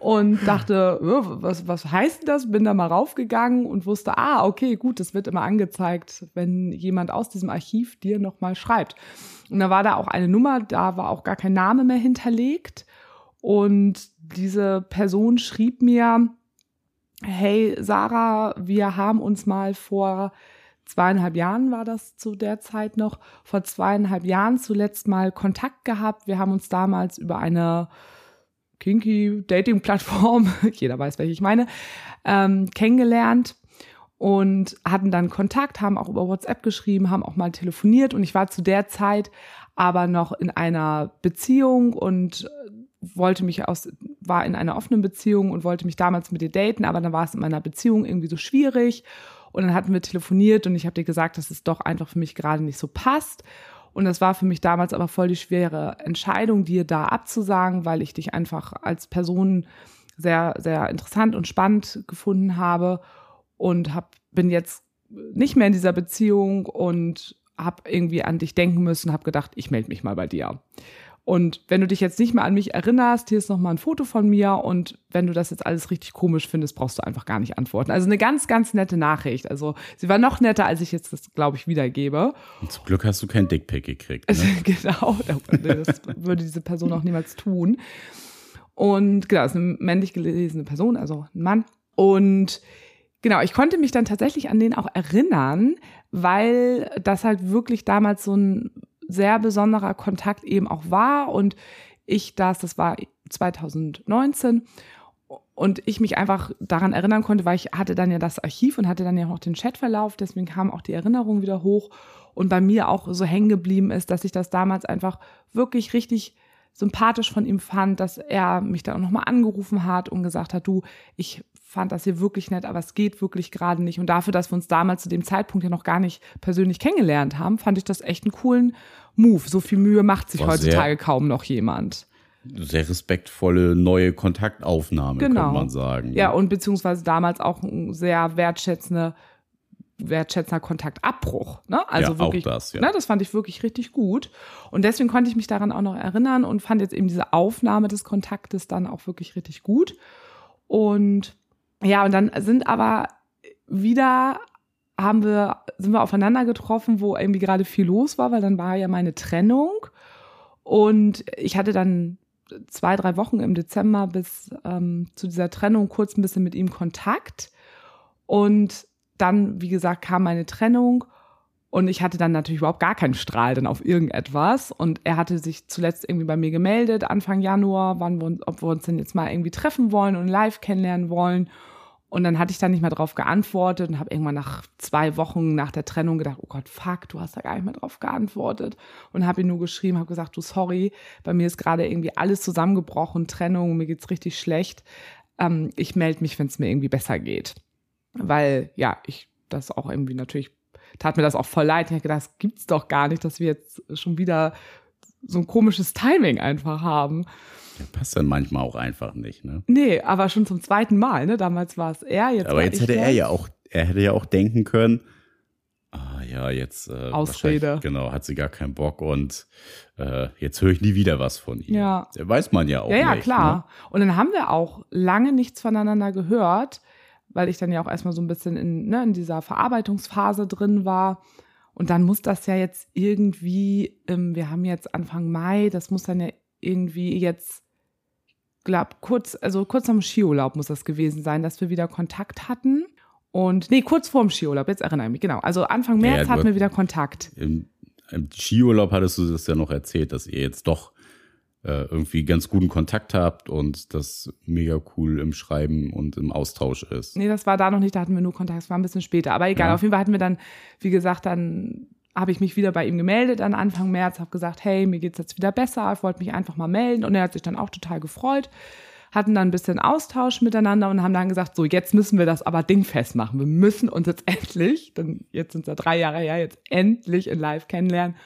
und dachte, was, was heißt das? Bin da mal raufgegangen und wusste, ah, okay, gut, das wird immer angezeigt, wenn jemand aus diesem Archiv dir nochmal schreibt. Und da war da auch eine Nummer, da war auch gar kein Name mehr hinterlegt. Und diese Person schrieb mir, hey Sarah, wir haben uns mal vor zweieinhalb Jahren war das zu der Zeit noch, vor zweieinhalb Jahren zuletzt mal Kontakt gehabt. Wir haben uns damals über eine kinky Dating-Plattform, (laughs) jeder weiß, welche ich meine, ähm, kennengelernt und hatten dann Kontakt, haben auch über WhatsApp geschrieben, haben auch mal telefoniert und ich war zu der Zeit aber noch in einer Beziehung und wollte mich aus, war in einer offenen Beziehung und wollte mich damals mit ihr daten, aber dann war es in meiner Beziehung irgendwie so schwierig. Und dann hatten wir telefoniert und ich habe dir gesagt, dass es doch einfach für mich gerade nicht so passt. Und das war für mich damals aber voll die schwere Entscheidung, dir da abzusagen, weil ich dich einfach als Person sehr, sehr interessant und spannend gefunden habe und hab, bin jetzt nicht mehr in dieser Beziehung und habe irgendwie an dich denken müssen, habe gedacht, ich melde mich mal bei dir. Und wenn du dich jetzt nicht mehr an mich erinnerst, hier ist noch mal ein Foto von mir und wenn du das jetzt alles richtig komisch findest, brauchst du einfach gar nicht antworten. Also eine ganz, ganz nette Nachricht. Also sie war noch netter, als ich jetzt das, glaube ich, wiedergebe. Und zum Glück hast du kein Dickpick gekriegt. Ne? (laughs) genau, das würde diese Person auch niemals tun. Und genau, ist eine männlich gelesene Person, also ein Mann. Und genau, ich konnte mich dann tatsächlich an den auch erinnern, weil das halt wirklich damals so ein sehr besonderer Kontakt eben auch war und ich das, das war 2019 und ich mich einfach daran erinnern konnte, weil ich hatte dann ja das Archiv und hatte dann ja auch den Chatverlauf, deswegen kam auch die Erinnerung wieder hoch und bei mir auch so hängen geblieben ist, dass ich das damals einfach wirklich richtig sympathisch von ihm fand, dass er mich dann auch nochmal angerufen hat und gesagt hat, du, ich fand das hier wirklich nett, aber es geht wirklich gerade nicht. Und dafür, dass wir uns damals zu dem Zeitpunkt ja noch gar nicht persönlich kennengelernt haben, fand ich das echt einen coolen Move. So viel Mühe macht sich War heutzutage kaum noch jemand. Sehr respektvolle neue Kontaktaufnahme, Genau. kann man sagen. Ja, und beziehungsweise damals auch ein sehr wertschätzende, wertschätzender Kontaktabbruch. Ne? Also Ja, auch wirklich, das, ja. Ne, das fand ich wirklich richtig gut. Und deswegen konnte ich mich daran auch noch erinnern und fand jetzt eben diese Aufnahme des Kontaktes dann auch wirklich richtig gut. Und ja, und dann sind aber wieder haben wir, sind wir aufeinander getroffen, wo irgendwie gerade viel los war, weil dann war ja meine Trennung. Und ich hatte dann zwei, drei Wochen im Dezember bis ähm, zu dieser Trennung kurz ein bisschen mit ihm Kontakt. Und dann, wie gesagt, kam meine Trennung und ich hatte dann natürlich überhaupt gar keinen Strahl dann auf irgendetwas. Und er hatte sich zuletzt irgendwie bei mir gemeldet, Anfang Januar, wann wir ob wir uns denn jetzt mal irgendwie treffen wollen und live kennenlernen wollen. Und dann hatte ich dann nicht mehr drauf geantwortet und habe irgendwann nach zwei Wochen nach der Trennung gedacht, oh Gott, fuck, du hast da gar nicht mehr drauf geantwortet. Und habe ihm nur geschrieben, habe gesagt, du, sorry, bei mir ist gerade irgendwie alles zusammengebrochen, Trennung, mir geht's richtig schlecht. Ähm, ich melde mich, wenn es mir irgendwie besser geht. Weil, ja, ich das auch irgendwie natürlich, tat mir das auch voll leid. Ich habe gedacht, das gibt's doch gar nicht, dass wir jetzt schon wieder so ein komisches Timing einfach haben. Passt dann manchmal auch einfach nicht, ne? Nee, aber schon zum zweiten Mal, ne? Damals war es er, jetzt Aber jetzt hätte er ja auch, er hätte ja auch denken können, ah ja, jetzt äh, Ausrede. Genau, hat sie gar keinen Bock und äh, jetzt höre ich nie wieder was von ihr. Ja. Weiß man ja auch Ja, ja, nicht. klar. Ne? Und dann haben wir auch lange nichts voneinander gehört, weil ich dann ja auch erstmal so ein bisschen in, ne, in dieser Verarbeitungsphase drin war. Und dann muss das ja jetzt irgendwie, ähm, wir haben jetzt Anfang Mai, das muss dann ja irgendwie jetzt, glaub, kurz, also kurz am Skiurlaub muss das gewesen sein, dass wir wieder Kontakt hatten. Und nee, kurz vorm Skiurlaub, jetzt erinnere ich mich, genau. Also Anfang Ja, März du- hatten wir wieder Kontakt. Im, Im Skiurlaub hattest du das ja noch erzählt, dass ihr jetzt doch äh, irgendwie ganz guten Kontakt habt und das mega cool im Schreiben und im Austausch ist. Nee, das war da noch nicht, da hatten wir nur Kontakt, das war ein bisschen später. Aber egal, Ja. auf jeden Fall hatten wir dann, wie gesagt, dann habe ich mich wieder bei ihm gemeldet an Anfang März, habe gesagt, hey, mir geht's jetzt wieder besser, ich wollte mich einfach mal melden und er hat sich dann auch total gefreut, hatten dann ein bisschen Austausch miteinander und haben dann gesagt, so jetzt müssen wir das aber dingfest machen. Wir müssen uns jetzt (laughs) endlich, denn jetzt sind es ja drei Jahre her, jetzt endlich in Live kennenlernen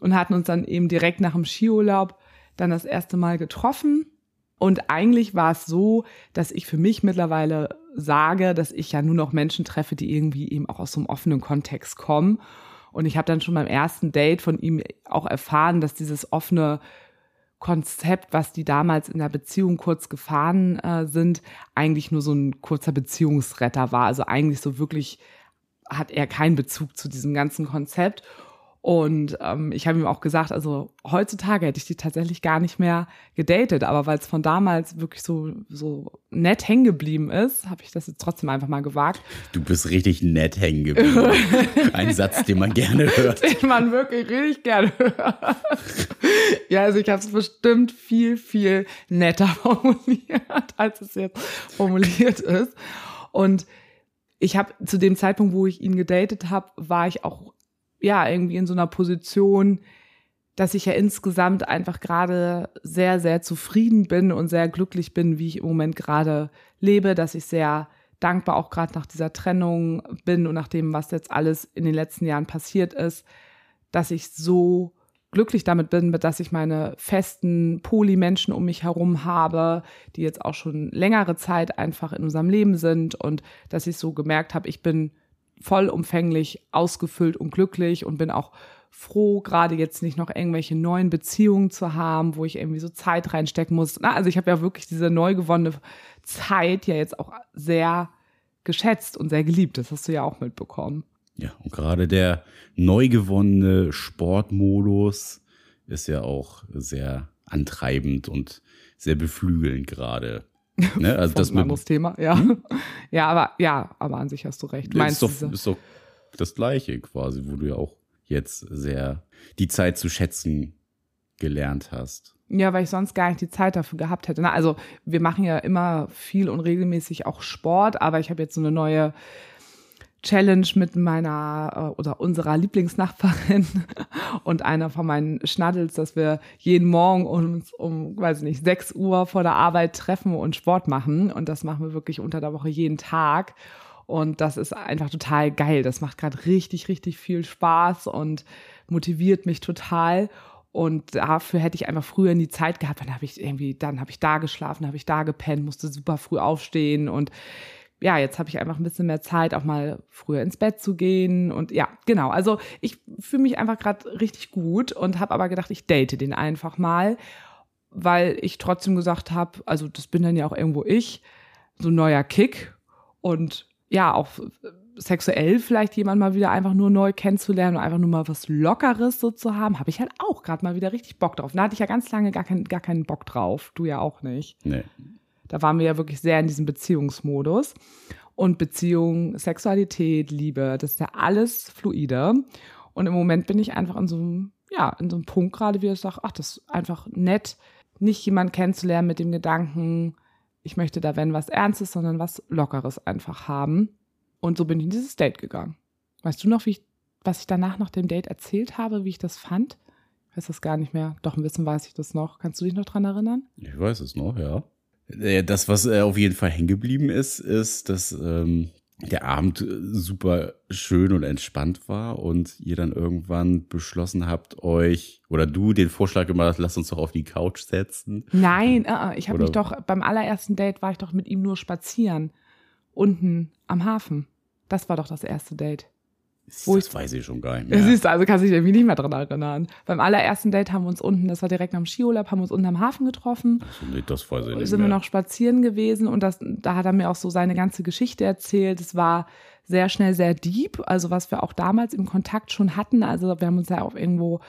und hatten uns dann eben direkt nach dem Skiurlaub dann das erste Mal getroffen. Und eigentlich war es so, dass ich für mich mittlerweile sage, dass ich ja nur noch Menschen treffe, die irgendwie eben auch aus so einem offenen Kontext kommen. Und ich habe dann schon beim ersten Date von ihm auch erfahren, dass dieses offene Konzept, was die damals in der Beziehung kurz gefahren äh, sind, eigentlich nur so ein kurzer Beziehungsretter war. Also eigentlich so wirklich hat er keinen Bezug zu diesem ganzen Konzept. Und ähm, ich habe ihm auch gesagt, also heutzutage hätte ich die tatsächlich gar nicht mehr gedatet, aber weil es von damals wirklich so, so nett hängen geblieben ist, habe ich das jetzt trotzdem einfach mal gewagt. Du bist richtig nett hängen geblieben. (laughs) Ein Satz, den man gerne hört. (laughs) Den man wirklich richtig gerne hört. ja, also ich habe es bestimmt viel, viel netter (laughs) formuliert, als es jetzt formuliert ist. Und ich habe zu dem Zeitpunkt, wo ich ihn gedatet habe, war ich auch ja, irgendwie in so einer Position, dass ich ja insgesamt einfach gerade sehr, sehr zufrieden bin und sehr glücklich bin, wie ich im Moment gerade lebe, dass ich sehr dankbar auch gerade nach dieser Trennung bin und nach dem, was jetzt alles in den letzten Jahren passiert ist, dass ich so glücklich damit bin, dass ich meine festen Poly-Menschen um mich herum habe, die jetzt auch schon längere Zeit einfach in unserem Leben sind und dass ich so gemerkt habe, ich bin vollumfänglich ausgefüllt und glücklich und bin auch froh, gerade jetzt nicht noch irgendwelche neuen Beziehungen zu haben, wo ich irgendwie so Zeit reinstecken muss. Na, also ich habe ja wirklich diese neu gewonnene Zeit ja jetzt auch sehr geschätzt und sehr geliebt. Das hast du ja auch mitbekommen. Ja, und gerade der neu gewonnene Sportmodus ist ja auch sehr antreibend und sehr beflügelnd gerade. (laughs) Ne? Also das ein anderes Thema, ja. Hm? (laughs) Ja, aber ja, aber an sich hast du recht. Meinst ist, doch, ist doch das Gleiche quasi, wo du ja auch jetzt sehr die Zeit zu schätzen gelernt hast. Ja, weil ich sonst gar nicht die Zeit dafür gehabt hätte. Na, also wir machen ja immer viel und regelmäßig auch Sport, aber ich habe jetzt so eine neue Challenge mit meiner äh, oder unserer Lieblingsnachbarin (laughs) und einer von meinen Schnaddels, dass wir jeden Morgen uns um, weiß ich nicht, 6 Uhr vor der Arbeit treffen und Sport machen. Und das machen wir wirklich unter der Woche jeden Tag. Und das ist einfach total geil. Das macht gerade richtig, richtig viel Spaß und motiviert mich total. Und dafür hätte ich einfach früher in die Zeit gehabt. Dann habe ich irgendwie, dann habe ich da geschlafen, habe ich da gepennt, musste super früh aufstehen und ja, jetzt habe ich einfach ein bisschen mehr Zeit, auch mal früher ins Bett zu gehen. Und ja, genau. Also ich fühle mich einfach gerade richtig gut und habe aber gedacht, ich date den einfach mal, weil ich trotzdem gesagt habe, also das bin dann ja auch irgendwo ich, so ein neuer Kick und ja, auch sexuell vielleicht jemand mal wieder einfach nur neu kennenzulernen und einfach nur mal was Lockeres so zu haben, habe ich halt auch gerade mal wieder richtig Bock drauf. Da hatte ich ja ganz lange gar, kein, gar keinen Bock drauf. Du ja auch nicht. Nee. Da waren wir ja wirklich sehr in diesem Beziehungsmodus. Und Beziehung, Sexualität, Liebe, das ist ja alles fluide. Und im Moment bin ich einfach in so einem, ja, in so einem Punkt gerade, wie ich sage, ach, das ist einfach nett, nicht jemanden kennenzulernen mit dem Gedanken, ich möchte da, wenn was Ernstes, sondern was Lockeres einfach haben. Und so bin ich in dieses Date gegangen. Weißt du noch, wie ich, was ich danach nach dem Date erzählt habe, wie ich das fand? Ich weiß das gar nicht mehr. Doch ein bisschen weiß ich das noch. Kannst du dich noch dran erinnern? Ich weiß es noch, ja. Äh, das, was äh, auf jeden Fall hängen geblieben ist, ist, dass ähm, der Abend äh, super schön und entspannt war und ihr dann irgendwann beschlossen habt, euch oder du den Vorschlag gemacht hast, lass uns doch auf die Couch setzen. Nein, uh, ich habe mich doch beim allerersten Date war ich doch mit ihm nur spazieren unten am Hafen. Das war doch das erste Date. Wo das ich, weiß ich schon gar nicht mehr. Siehst du, also kannst du dich irgendwie nicht mehr dran erinnern. Beim allerersten Date haben wir uns unten, das war direkt am Skiurlaub, haben wir uns unten am Hafen getroffen. Achso, nee, das weiß ich nicht Sind mehr. wir noch spazieren gewesen und das, da hat er mir auch so seine ganze Geschichte erzählt. Es war sehr schnell sehr deep, also was wir auch damals im Kontakt schon hatten. Also wir haben uns ja auch irgendwo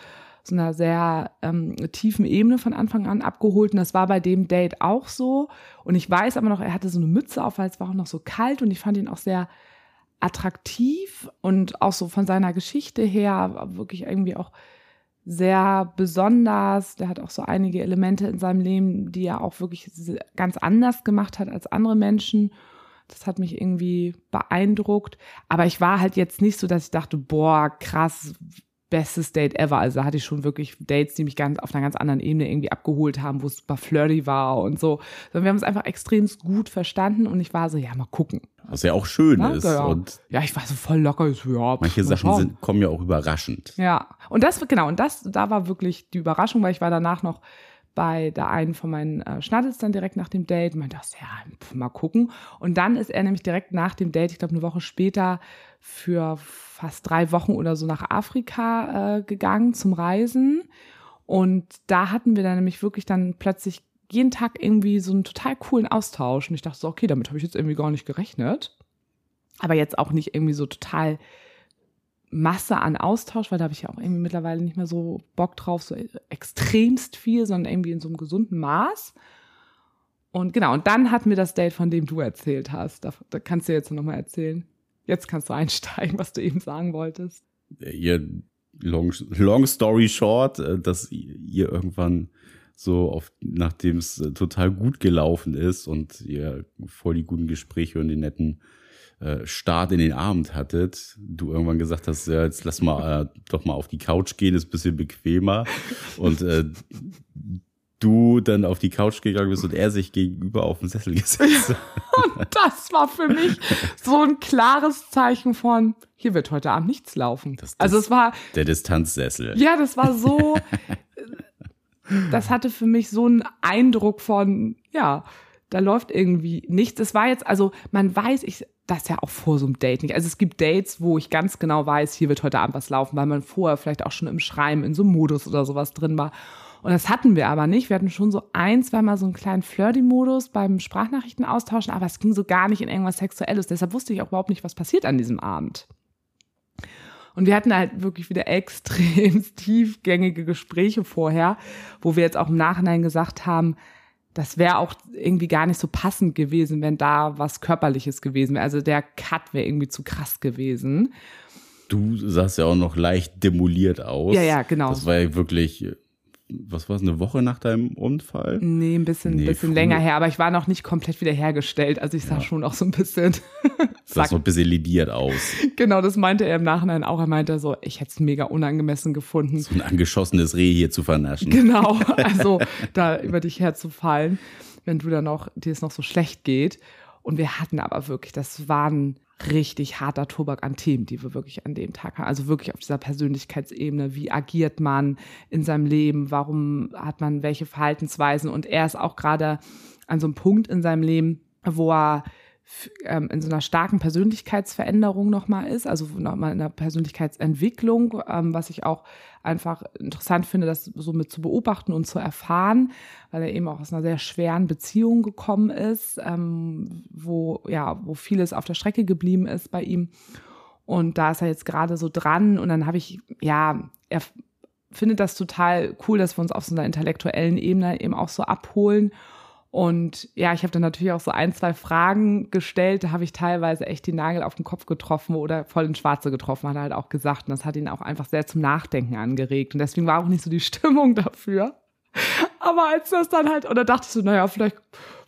so einer sehr ähm, tiefen Ebene von Anfang an abgeholt. Und das war bei dem Date auch so. Und ich weiß aber noch, er hatte so eine Mütze auf, weil es war auch noch so kalt und ich fand ihn auch sehr attraktiv und auch so von seiner Geschichte her wirklich irgendwie auch sehr besonders. Der hat auch so einige Elemente in seinem Leben, die er auch wirklich ganz anders gemacht hat als andere Menschen. Das hat mich irgendwie beeindruckt. Aber ich war halt jetzt nicht so, dass ich dachte, boah, krass, bestes Date ever. Also da hatte ich schon wirklich Dates, die mich ganz auf einer ganz anderen Ebene irgendwie abgeholt haben, wo es super flirty war und so. wir haben es einfach extrem gut verstanden und ich war so, ja, mal gucken. Was ja auch schön ja, ist. Ja. Und ja, ich war so voll locker. Ja, manche Sachen sind, kommen ja auch überraschend. Ja, und das, genau, und das, da war wirklich die Überraschung, weil ich war danach noch bei der einen von meinen äh, Schnattels dann direkt nach dem Date. Man dachte, ja, pf, mal gucken. Und dann ist er nämlich direkt nach dem Date, ich glaube eine Woche später, für fast drei Wochen oder so nach Afrika äh, gegangen zum Reisen. Und da hatten wir dann nämlich wirklich dann plötzlich jeden Tag irgendwie so einen total coolen Austausch. Und ich dachte so, okay, damit habe ich jetzt irgendwie gar nicht gerechnet. Aber jetzt auch nicht irgendwie so total Masse an Austausch, weil da habe ich ja auch irgendwie mittlerweile nicht mehr so Bock drauf, so extremst viel, sondern irgendwie in so einem gesunden Maß. Und genau, und dann hatten wir das Date, von dem du erzählt hast. Da, da kannst du jetzt nochmal erzählen. Jetzt kannst du einsteigen, was du eben sagen wolltest. Ihr long, long story short, äh, dass ihr irgendwann so auf, nachdem es äh, total gut gelaufen ist und ihr voll die guten Gespräche und die netten äh, Start in den Abend hattet, du irgendwann gesagt hast, ja, jetzt lass mal äh, doch mal auf die Couch gehen, ist ein bisschen bequemer. Und äh, du dann auf die Couch gegangen bist und er sich gegenüber auf den Sessel gesetzt. (laughs) und das war für mich so ein klares Zeichen von, hier wird heute Abend nichts laufen. Das, das also es war der Distanzsessel. Ja, das war so. das hatte für mich so einen Eindruck von, ja, da läuft irgendwie nichts. Es war jetzt, also man weiß, ich, das ja auch vor so einem Date nicht. Also es gibt Dates, wo ich ganz genau weiß, hier wird heute Abend was laufen, weil man vorher vielleicht auch schon im Schreiben in so einem Modus oder sowas drin war. Und das hatten wir aber nicht. Wir hatten schon so ein, zweimal so einen kleinen Flirty-Modus beim Sprachnachrichten austauschen, aber es ging so gar nicht in irgendwas Sexuelles. Deshalb wusste ich auch überhaupt nicht, was passiert an diesem Abend. Und wir hatten halt wirklich wieder (laughs) extrem tiefgängige Gespräche vorher, wo wir jetzt auch im Nachhinein gesagt haben, das wäre auch irgendwie gar nicht so passend gewesen, wenn da was Körperliches gewesen wäre. Also der Cut wäre irgendwie zu krass gewesen. Du sahst ja auch noch leicht demoliert aus. Ja, ja, genau. Das war ja wirklich was war es, eine Woche nach deinem Unfall? Nee, ein bisschen, nee, bisschen länger her, aber ich war noch nicht komplett wiederhergestellt. Also ich sah ja. schon auch so ein bisschen. (laughs) sah so ein bisschen lidiert aus. Genau, das meinte er im Nachhinein auch. Er meinte so, ich hätte es mega unangemessen gefunden. So ein angeschossenes Reh hier zu vernaschen. Genau, (laughs) also da über dich herzufallen, wenn du dann noch, dir es noch so schlecht geht. Und wir hatten aber wirklich, das waren richtig harter Tobak an Themen, die wir wirklich an dem Tag haben. Also wirklich auf dieser Persönlichkeitsebene. Wie agiert man in seinem Leben? Warum hat man welche Verhaltensweisen? Und er ist auch gerade an so einem Punkt in seinem Leben, wo er ähm, in so einer starken Persönlichkeitsveränderung nochmal ist, also nochmal in einer Persönlichkeitsentwicklung, ähm, was ich auch einfach interessant finde, das so mit zu beobachten und zu erfahren, weil er eben auch aus einer sehr schweren Beziehung gekommen ist, ähm, wo, ja, wo vieles auf der Strecke geblieben ist bei ihm. Und da ist er jetzt gerade so dran und dann habe ich, ja, er findet das total cool, dass wir uns auf so einer intellektuellen Ebene eben auch so abholen und ja, ich habe dann natürlich auch so ein, zwei Fragen gestellt. Da habe ich teilweise echt die Nagel auf den Kopf getroffen oder voll ins Schwarze getroffen, hat er halt auch gesagt. Und das hat ihn auch einfach sehr zum Nachdenken angeregt. Und deswegen war auch nicht so die (laughs) Stimmung dafür. Aber als das dann halt, oder dachte ich so, naja, vielleicht,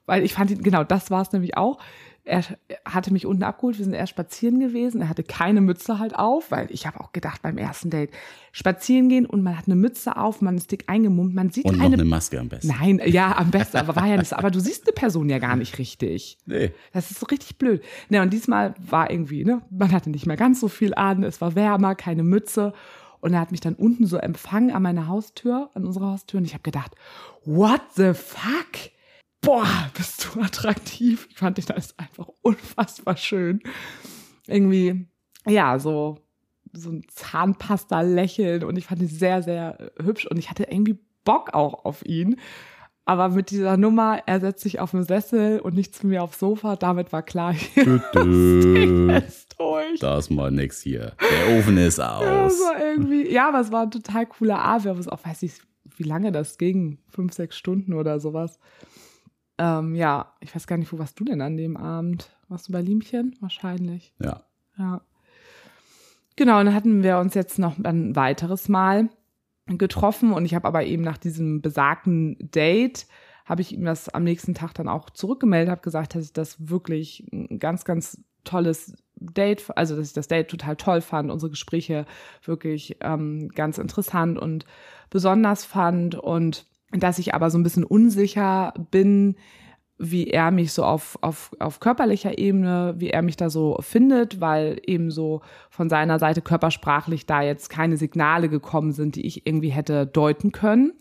weil ich fand ihn, genau, das war es nämlich auch er hatte mich unten abgeholt, wir sind erst spazieren gewesen, er hatte keine Mütze halt auf, weil ich habe auch gedacht beim ersten Date, spazieren gehen und man hat eine Mütze auf, man ist dick eingemummt, man sieht und eine... noch eine Maske am besten. Nein, ja, am besten, aber war ja nicht so. Aber du siehst eine Person ja gar nicht richtig. Nee. Das ist so richtig blöd. Ne, und diesmal war irgendwie, ne, man hatte nicht mehr ganz so viel an, es war wärmer, keine Mütze und er hat mich dann unten so empfangen an meiner Haustür, an unserer Haustür und ich habe gedacht, what the fuck? Boah, bist du attraktiv. Ich fand dich das einfach unfassbar schön. Irgendwie, ja, so, so ein Zahnpasta-Lächeln und ich fand ihn sehr, sehr hübsch und ich hatte irgendwie Bock auch auf ihn. Aber mit dieser Nummer, er setzt sich auf den Sessel und nicht zu mir aufs Sofa, damit war klar, (laughs) hier ist durch. Da ist mal nix hier. Der Ofen ist (laughs) aus. Ja, so irgendwie, ja, aber es war ein total cooler Abend. Wir haben es auch, weiß ich, wie lange das ging. Fünf, sechs Stunden oder sowas. Ähm, ja, ich weiß gar nicht, wo warst du denn an dem Abend? Warst du bei Liemchen? Wahrscheinlich. Ja. Ja. Genau, und dann hatten wir uns jetzt noch ein weiteres Mal getroffen und ich habe aber eben nach diesem besagten Date habe ich ihm das am nächsten Tag dann auch zurückgemeldet, habe gesagt, dass ich das wirklich ein ganz, ganz tolles Date, also dass ich das Date total toll fand, unsere Gespräche wirklich ähm, ganz interessant und besonders fand und dass ich aber so ein bisschen unsicher bin, wie er mich so auf, auf, auf körperlicher Ebene, wie er mich da so findet, weil eben so von seiner Seite körpersprachlich da jetzt keine Signale gekommen sind, die ich irgendwie hätte deuten können.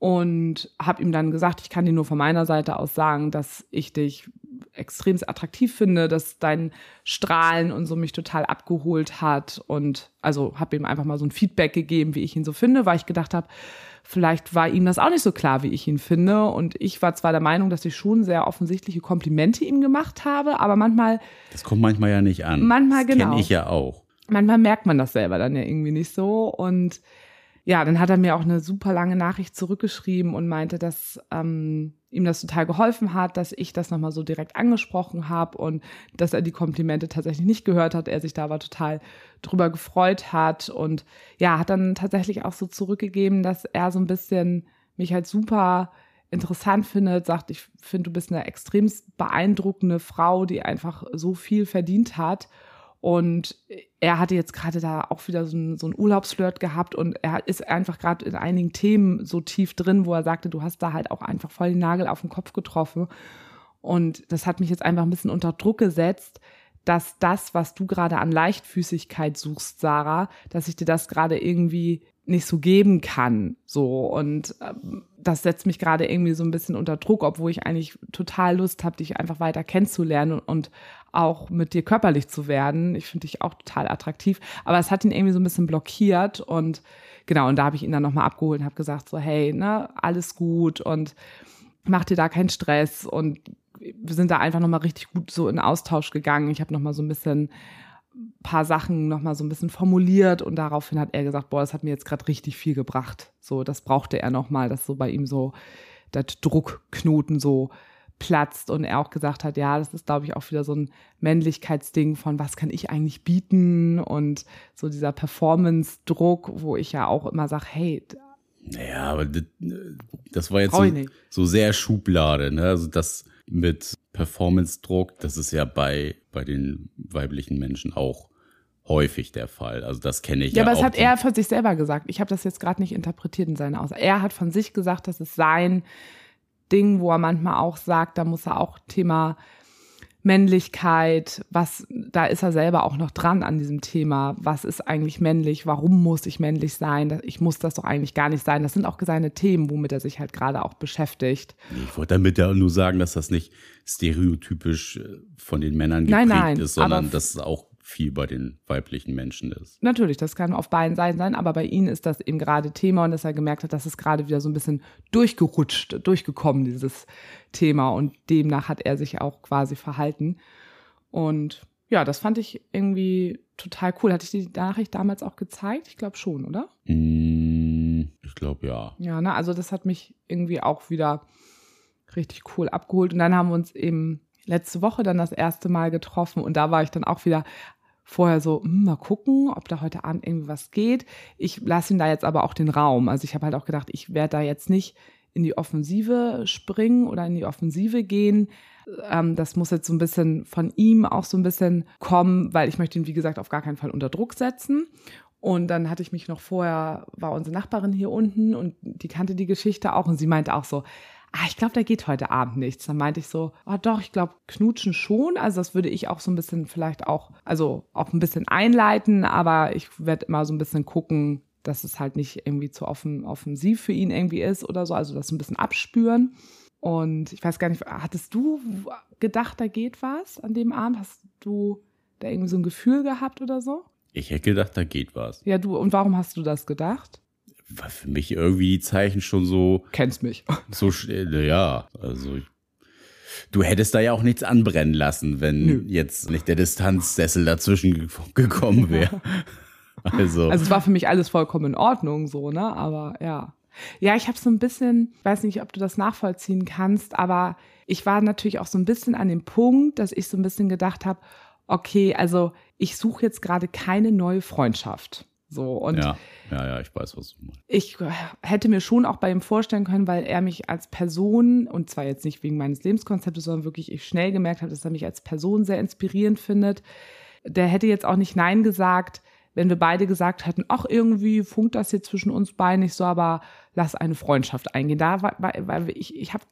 Und habe ihm dann gesagt, ich kann dir nur von meiner Seite aus sagen, dass ich dich extrem attraktiv finde, dass dein Strahlen und so mich total abgeholt hat und also habe ihm einfach mal so ein Feedback gegeben, wie ich ihn so finde, weil ich gedacht habe, vielleicht war ihm das auch nicht so klar, wie ich ihn finde und ich war zwar der Meinung, dass ich schon sehr offensichtliche Komplimente ihm gemacht habe, aber manchmal Das kommt manchmal ja nicht an. Manchmal das genau. Kenne ich ja auch. manchmal merkt man das selber dann ja irgendwie nicht so und ja, dann hat er mir auch eine super lange Nachricht zurückgeschrieben und meinte, dass ähm, ihm das total geholfen hat, dass ich das nochmal so direkt angesprochen habe und dass er die Komplimente tatsächlich nicht gehört hat, er sich da aber total drüber gefreut hat und ja, hat dann tatsächlich auch so zurückgegeben, dass er so ein bisschen mich halt super interessant findet, sagt, ich finde, du bist eine extrem beeindruckende Frau, die einfach so viel verdient hat und er hatte jetzt gerade da auch wieder so einen, so einen Urlaubsflirt gehabt und er ist einfach gerade in einigen Themen so tief drin, wo er sagte, du hast da halt auch einfach voll den Nagel auf den Kopf getroffen. Und das hat mich jetzt einfach ein bisschen unter Druck gesetzt, dass das, was du gerade an Leichtfüßigkeit suchst, Sarah, dass ich dir das gerade irgendwie nicht so geben kann. So und ähm, das setzt mich gerade irgendwie so ein bisschen unter Druck, obwohl ich eigentlich total Lust habe, dich einfach weiter kennenzulernen und, und auch mit dir körperlich zu werden. Ich finde dich auch total attraktiv, aber es hat ihn irgendwie so ein bisschen blockiert und genau, und da habe ich ihn dann nochmal abgeholt und habe gesagt, so, hey, ne, alles gut und mach dir da keinen Stress und wir sind da einfach nochmal richtig gut so in Austausch gegangen. Ich habe nochmal so ein bisschen paar Sachen nochmal so ein bisschen formuliert und daraufhin hat er gesagt, boah, das hat mir jetzt gerade richtig viel gebracht. So, das brauchte er nochmal, dass so bei ihm so der Druckknoten so platzt und er auch gesagt hat, ja, das ist, glaube ich, auch wieder so ein Männlichkeitsding von, was kann ich eigentlich bieten und so dieser Performance-Druck, wo ich ja auch immer sage, hey, Naja, aber das, das war jetzt so, so sehr Schublade. Ne? Also das mit Performance-Druck, das ist ja bei, bei den weiblichen Menschen auch häufig der Fall. Also das kenne ich ja, Ja, aber es hat er von sich selber gesagt. Ich habe das jetzt gerade nicht interpretiert in seiner Aussage. Er hat von sich gesagt, das ist sein Ding, wo er manchmal auch sagt, da muss er auch Thema Männlichkeit, was, da ist er selber auch noch dran an diesem Thema. Was ist eigentlich männlich? Warum muss ich männlich sein? Ich muss das doch eigentlich gar nicht sein. Das sind auch seine Themen, womit er sich halt gerade auch beschäftigt. Ich wollte damit ja nur sagen, dass das nicht stereotypisch äh, von den Männern geprägt Nein, nein, ist, sondern dass es auch viel bei den weiblichen Menschen ist. Natürlich, das kann auf beiden Seiten sein, aber bei ihm ist das eben gerade Thema und dass er gemerkt hat, dass es gerade wieder so ein bisschen durchgerutscht, durchgekommen, dieses Thema. Und demnach hat er sich auch quasi verhalten. Und ja, das fand ich irgendwie total cool. Hatte ich die Nachricht damals auch gezeigt? Ich glaube schon, oder? Mm, ich glaube ja. Ja, ne, also das hat mich irgendwie auch wieder richtig cool abgeholt. Und dann haben wir uns eben letzte Woche dann das erste Mal getroffen und da war ich dann auch wieder vorher so, hm, mal gucken, ob da heute Abend irgendwie was geht. Ich lasse ihm da jetzt aber auch den Raum. Also ich habe halt auch gedacht, ich werde da jetzt nicht in die Offensive springen oder in die Offensive gehen. Ähm, das muss jetzt so ein bisschen von ihm auch so ein bisschen kommen, weil ich möchte ihn, wie gesagt, auf gar keinen Fall unter Druck setzen. Und dann hatte ich mich noch vorher, war unsere Nachbarin hier unten und die kannte die Geschichte auch und sie meinte auch so, ah, ich glaube, da geht heute Abend nichts. Dann meinte ich so, ah doch, ich glaube, knutschen schon. Also das würde ich auch so ein bisschen vielleicht auch, also auch ein bisschen einleiten, aber ich werde immer so ein bisschen gucken, dass es halt nicht irgendwie zu offen, offensiv für ihn irgendwie ist oder so, also das ein bisschen abspüren. Und ich weiß gar nicht, hattest du gedacht, da geht was an dem Abend? Hast du da irgendwie so ein Gefühl gehabt oder so? Ich hätte gedacht, da geht was. Ja, du, und warum hast du das gedacht? War für mich irgendwie die Zeichen schon so, Kennst mich. (laughs) so schnell, ja, also ich, du hättest da ja auch nichts anbrennen lassen, wenn Nö. jetzt nicht der Distanzsessel dazwischen ge gekommen wäre. (laughs) Also, Also es war für mich alles vollkommen in Ordnung, so, ne? Aber ja. Ja, ich habe so ein bisschen, ich weiß nicht, ob du das nachvollziehen kannst, aber ich war natürlich auch so ein bisschen an dem Punkt, dass ich so ein bisschen gedacht habe, okay, also ich suche jetzt gerade keine neue Freundschaft. So, und ja, ja, ja, ich weiß, was du meinst. ich hätte mir schon auch bei ihm vorstellen können, weil er mich als Person, und zwar jetzt nicht wegen meines Lebenskonzeptes, sondern wirklich ich schnell gemerkt habe, dass er mich als Person sehr inspirierend findet. Der hätte jetzt auch nicht Nein gesagt, wenn wir beide gesagt hätten, ach, irgendwie funkt das jetzt zwischen uns beiden nicht so, aber lass eine Freundschaft eingehen. Da war, weil, weil ich, ich habe,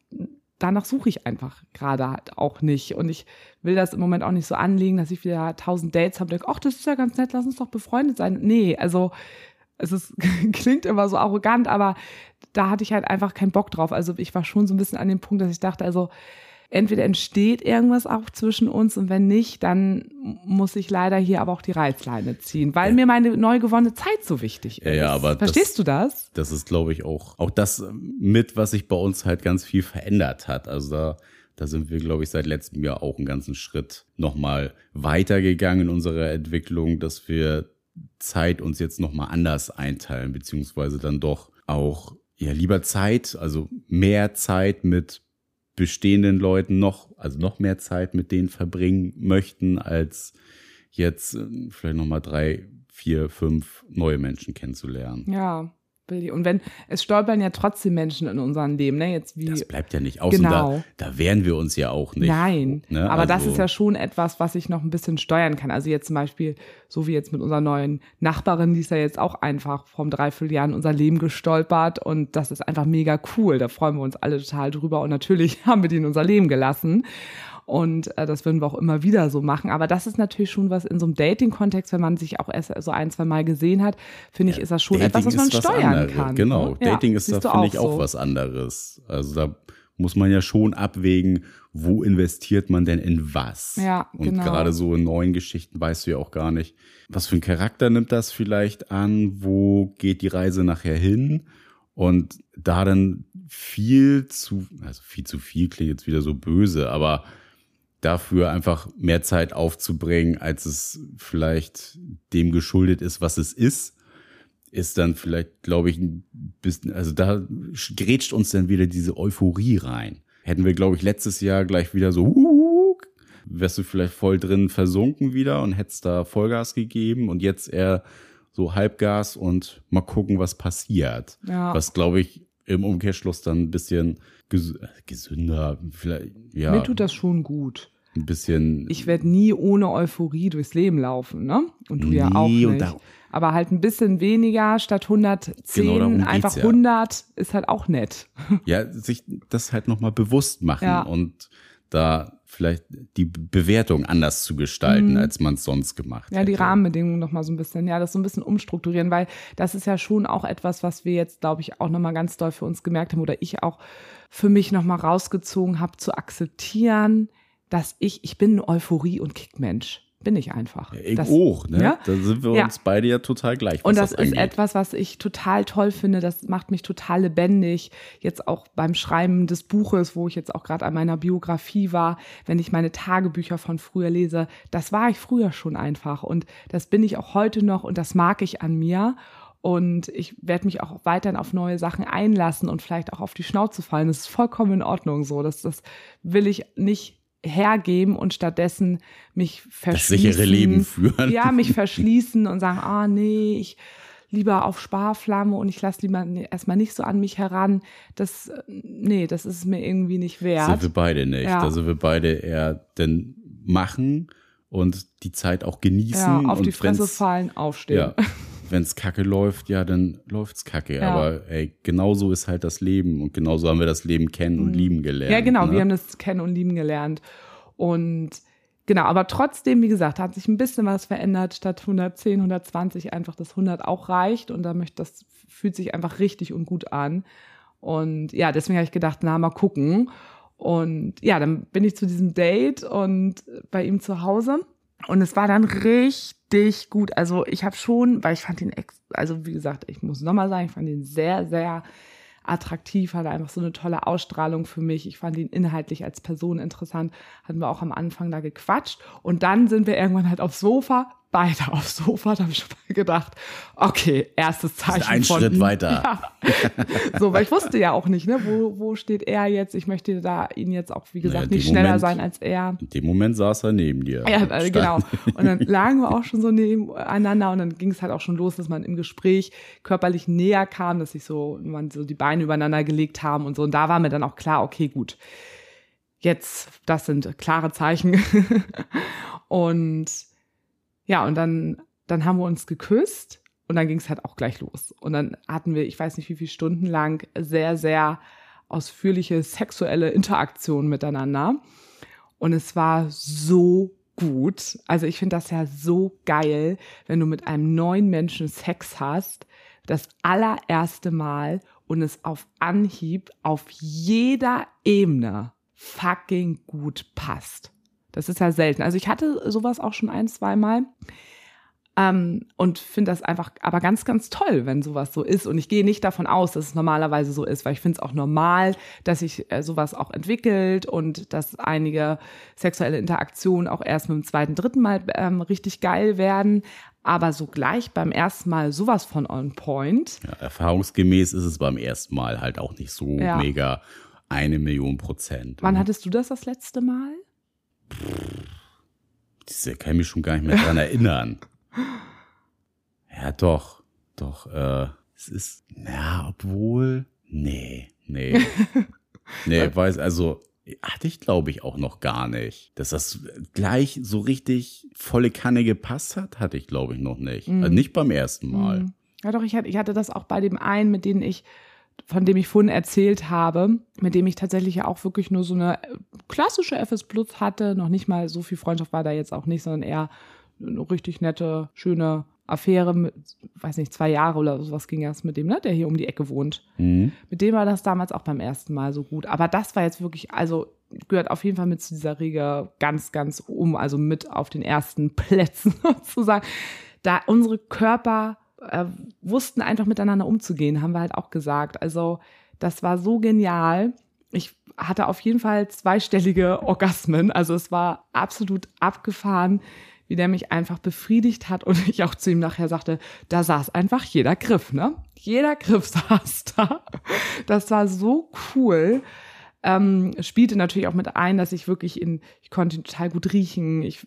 danach suche ich einfach gerade halt auch nicht. Und ich will das im Moment auch nicht so anlegen, dass ich wieder tausend Dates habe und denke, ach, das ist ja ganz nett, lass uns doch befreundet sein. Nee, also es ist, (laughs) klingt immer so arrogant, aber da hatte ich halt einfach keinen Bock drauf. Also ich war schon so ein bisschen an dem Punkt, dass ich dachte, also entweder entsteht irgendwas auch zwischen uns und wenn nicht, dann muss ich leider hier aber auch die Reißleine ziehen, weil ja. mir meine neu gewonnene Zeit so wichtig ist. Ja, ja aber verstehst das, du das? Das ist, glaube ich, auch auch das mit, was sich bei uns halt ganz viel verändert hat. Also da da sind wir, glaube ich, seit letztem Jahr auch einen ganzen Schritt nochmal weitergegangen in unserer Entwicklung, dass wir Zeit uns jetzt nochmal anders einteilen, beziehungsweise dann doch auch ja lieber Zeit, also mehr Zeit mit bestehenden Leuten noch, also noch mehr Zeit mit denen verbringen möchten, als jetzt äh, vielleicht nochmal drei, vier, fünf neue Menschen kennenzulernen. Ja, und wenn, es stolpern ja trotzdem Menschen in unserem Leben, ne? Jetzt wie. Das bleibt ja nicht aus. Genau. Und da, da wehren wir uns ja auch nicht. Nein. Ne? Aber also, das ist ja schon etwas, was ich noch ein bisschen steuern kann. Also jetzt zum Beispiel, so wie jetzt mit unserer neuen Nachbarin, die ist ja jetzt auch einfach vom Dreivierteljahr in unser Leben gestolpert und das ist einfach mega cool. Da freuen wir uns alle total drüber und natürlich (laughs) haben wir die in unser Leben gelassen. Und äh, das würden wir auch immer wieder so machen. Aber das ist natürlich schon was in so einem Dating-Kontext, wenn man sich auch erst so ein, zwei Mal gesehen hat, finde ich, ist das schon Dating etwas, was man was steuern anderes. kann. Genau, ne? Dating ist da, finde ich, auch so. was anderes. Also da muss man ja schon abwägen, wo investiert man denn in was? Ja, Und genau. gerade so in neuen Geschichten weißt du ja auch gar nicht, was für einen Charakter nimmt das vielleicht an, wo geht die Reise nachher hin? Und da dann viel zu, also viel zu viel klingt jetzt wieder so böse, aber dafür einfach mehr Zeit aufzubringen, als es vielleicht dem geschuldet ist, was es ist, ist dann vielleicht, glaube ich, ein bisschen, also da grätscht uns dann wieder diese Euphorie rein. Hätten wir, glaube ich, letztes Jahr gleich wieder so, uh, wärst du vielleicht voll drin versunken wieder und hättest da Vollgas gegeben und jetzt eher so Halbgas und mal gucken, was passiert. Ja. Was, glaube ich, im Umkehrschluss dann ein bisschen ges gesünder, vielleicht, ja. Mir tut das schon gut. Ein bisschen. Ich werde nie ohne Euphorie durchs Leben laufen, ne? Und du nee, ja auch nicht. Aber halt ein bisschen weniger statt 110, genau, einfach ja. 100 ist halt auch nett. Ja, sich das halt nochmal bewusst machen ja. und da vielleicht die Bewertung anders zu gestalten, mhm. als man es sonst gemacht Ja, hätte. die Rahmenbedingungen nochmal so ein bisschen, ja, das so ein bisschen umstrukturieren, weil das ist ja schon auch etwas, was wir jetzt, glaube ich, auch nochmal ganz doll für uns gemerkt haben oder ich auch für mich nochmal rausgezogen habe, zu akzeptieren, dass ich, ich bin ein Euphorie- und Kickmensch bin ich einfach. Ja, ich das, auch, ne? Ja? Da sind wir ja. uns beide ja total gleich. Und das, das ist etwas, was ich total toll finde. Das macht mich total lebendig. Jetzt auch beim Schreiben des Buches, wo ich jetzt auch gerade an meiner Biografie war, wenn ich meine Tagebücher von früher lese, das war ich früher schon einfach. Und das bin ich auch heute noch und das mag ich an mir. Und ich werde mich auch weiterhin auf neue Sachen einlassen und vielleicht auch auf die Schnauze fallen. Das ist vollkommen in Ordnung so. Das, das will ich nicht hergeben und stattdessen mich verschließen. Das sichere Leben führen. Ja, mich (laughs) verschließen und sagen, ah nee, ich lieber auf Sparflamme und ich lasse lieber erstmal nicht so an mich heran. Das, nee, das ist mir irgendwie nicht wert. Sind wir beide nicht. Ja. Also wir beide eher denn machen und die Zeit auch genießen. Ja, auf die Fresse fallen, aufstehen. Ja, (laughs) wenn es kacke läuft, ja, dann läuft's kacke. Ja. Aber ey, genauso ist halt das Leben und genauso haben wir das Leben kennen und mhm. lieben gelernt. Ja, genau, ne? wir haben das kennen und lieben gelernt. Und genau, aber trotzdem, wie gesagt, hat sich ein bisschen was verändert. Statt 110, 120 einfach das 100 auch reicht. Und da möchte das fühlt sich einfach richtig und gut an. Und ja, deswegen habe ich gedacht, na, mal gucken. Und ja, dann bin ich zu diesem Date und bei ihm zu Hause. Und es war dann richtig gut. Also ich habe schon, weil ich fand ihn, ex also wie gesagt, ich muss nochmal sagen, ich fand ihn sehr, sehr attraktiv, hatte einfach so eine tolle Ausstrahlung für mich. Ich fand ihn inhaltlich als Person interessant. Hatten wir auch am Anfang da gequatscht. Und dann sind wir irgendwann halt aufs Sofa, beide (laughs) aufs Sofa. Da habe ich schon mal gedacht, okay, erstes Zeichen. Ein von, Schritt weiter. (laughs) Ja. So, weil ich wusste ja auch nicht, ne, wo, wo steht er jetzt? Ich möchte da ihn jetzt auch, wie gesagt, naja, nicht schneller Moment, sein als er. In dem Moment saß er neben dir. Ja, äh, genau. Und dann (laughs) lagen wir auch schon so nebeneinander und dann ging es halt auch schon los, dass man im Gespräch körperlich näher kam, dass sich so, man so die Beine übereinander gelegt haben und so. Und da war mir dann auch klar, okay, gut. Jetzt, das sind klare Zeichen. und ja, und dann, dann haben wir uns geküsst und dann ging es halt auch gleich los. Und dann hatten wir, ich weiß nicht wie viele Stunden lang, sehr, sehr ausführliche sexuelle Interaktion miteinander. Und es war so gut. Also ich finde das ja so geil, wenn du mit einem neuen Menschen Sex hast, das allererste Mal und es auf Anhieb auf jeder Ebene fucking gut passt. Das ist ja selten. Also ich hatte sowas auch schon ein, zwei Mal. Ähm, und finde das einfach aber ganz, ganz toll, wenn sowas so ist. Und ich gehe nicht davon aus, dass es normalerweise so ist, weil ich finde es auch normal, dass sich äh, sowas auch entwickelt und dass einige sexuelle Interaktionen auch erst mit dem zweiten, dritten Mal ähm, richtig geil werden. Aber so gleich beim ersten Mal sowas von on point. Ja, erfahrungsgemäß ist es beim ersten Mal halt auch nicht so Ja. mega eine Million Prozent. Wann hattest du das das letzte Mal? Diese kann ich mich schon gar nicht mehr dran (laughs) erinnern. Ja, doch, doch, äh, es ist, na, obwohl, nee, nee. (laughs) nee, ich weiß, also, hatte ich glaube ich auch noch gar nicht. Dass das gleich so richtig volle Kanne gepasst hat, hatte ich glaube ich noch nicht. Also nicht beim ersten Mal. Mhm. Ja, doch, ich hatte, ich hatte das auch bei dem einen, mit dem ich, von dem ich vorhin erzählt habe, mit dem ich tatsächlich ja auch wirklich nur so eine klassische FS Plus hatte. Noch nicht mal so viel Freundschaft war da jetzt auch nicht, sondern eher eine richtig nette, schöne Affäre mit, weiß nicht, zwei Jahre oder sowas ging erst mit dem, ne, der hier um die Ecke wohnt. Mhm. Mit dem war das damals auch beim ersten Mal so gut. Aber das war jetzt wirklich, also gehört auf jeden Fall mit zu dieser Riege ganz, ganz um, also mit auf den ersten (laughs) Plätzen sozusagen. Da unsere Körper äh, wussten einfach miteinander umzugehen, haben wir halt auch gesagt. Also das war so genial. Ich hatte auf jeden Fall zweistellige (laughs) Orgasmen. Also es war absolut abgefahren, wie der mich einfach befriedigt hat und (laughs) ich auch zu ihm nachher sagte, da saß einfach jeder Griff, ne? Jeder Griff (laughs) saß da. Das war so cool. Ähm, spielte natürlich auch mit ein, dass ich wirklich in, ich konnte ihn total gut riechen. Ich,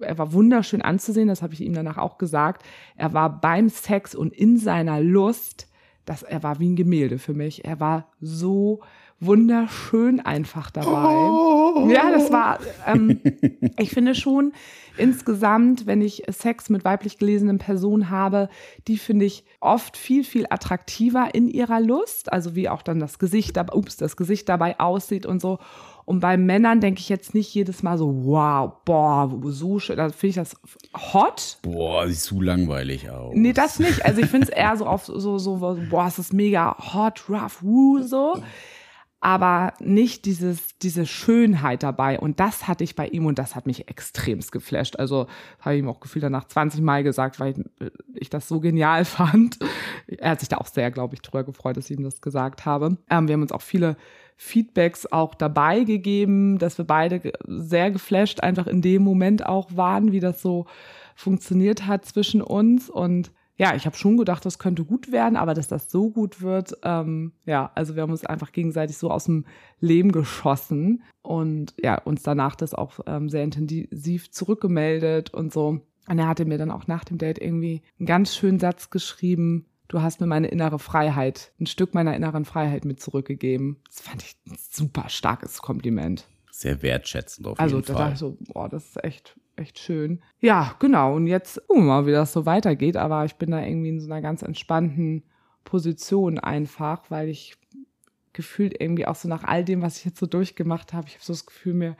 er war wunderschön anzusehen, das habe ich ihm danach auch gesagt. Er war beim Sex und in seiner Lust, das, er war wie ein Gemälde für mich. Er war so wunderschön einfach dabei. Ja, das war, ähm, (laughs) ich finde schon insgesamt, wenn ich Sex mit weiblich gelesenen Personen habe, die finde ich oft viel, viel attraktiver in ihrer Lust. Also wie auch dann das Gesicht, dabei- ups, das Gesicht dabei aussieht und so. Und bei Männern denke ich jetzt nicht jedes Mal so, wow, boah, so schön. Da finde ich das hot. Boah, sieht zu langweilig aus. Nee, das nicht. Also ich finde es eher so auf so, so, boah, es ist mega hot, rough, woo, so. Aber nicht dieses, diese Schönheit dabei. Und das hatte ich bei ihm und das hat mich extremst geflasht. Also habe ich ihm auch gefühlt danach 20 Mal gesagt, weil ich, ich das so genial (laughs) fand. Er hat sich da auch sehr, glaube ich, drüber gefreut, dass ich ihm das gesagt habe. Ähm, wir haben uns auch viele Feedbacks auch dabei gegeben, dass wir beide sehr geflasht einfach in dem Moment auch waren, wie das so funktioniert hat zwischen uns. Und ja, ich habe schon gedacht, das könnte gut werden, aber dass das so gut wird, ähm, ja, also wir haben uns einfach gegenseitig so aus dem Leben geschossen und ja, uns danach das auch ähm, sehr intensiv zurückgemeldet und so. Und er hatte mir dann auch nach dem Date irgendwie einen ganz schönen Satz geschrieben. Du hast mir meine innere Freiheit, ein Stück meiner inneren Freiheit mit zurückgegeben. Das fand ich ein super starkes Kompliment. Sehr wertschätzend auf Also jeden da dachte Fall. ich so, boah, das ist echt, echt schön. Ja, genau. Und jetzt gucken wir mal, wie das so weitergeht. Aber ich bin da irgendwie in so einer ganz entspannten Position einfach, weil ich gefühlt irgendwie auch so nach all dem, was ich jetzt so durchgemacht habe, ich habe so das Gefühl, mir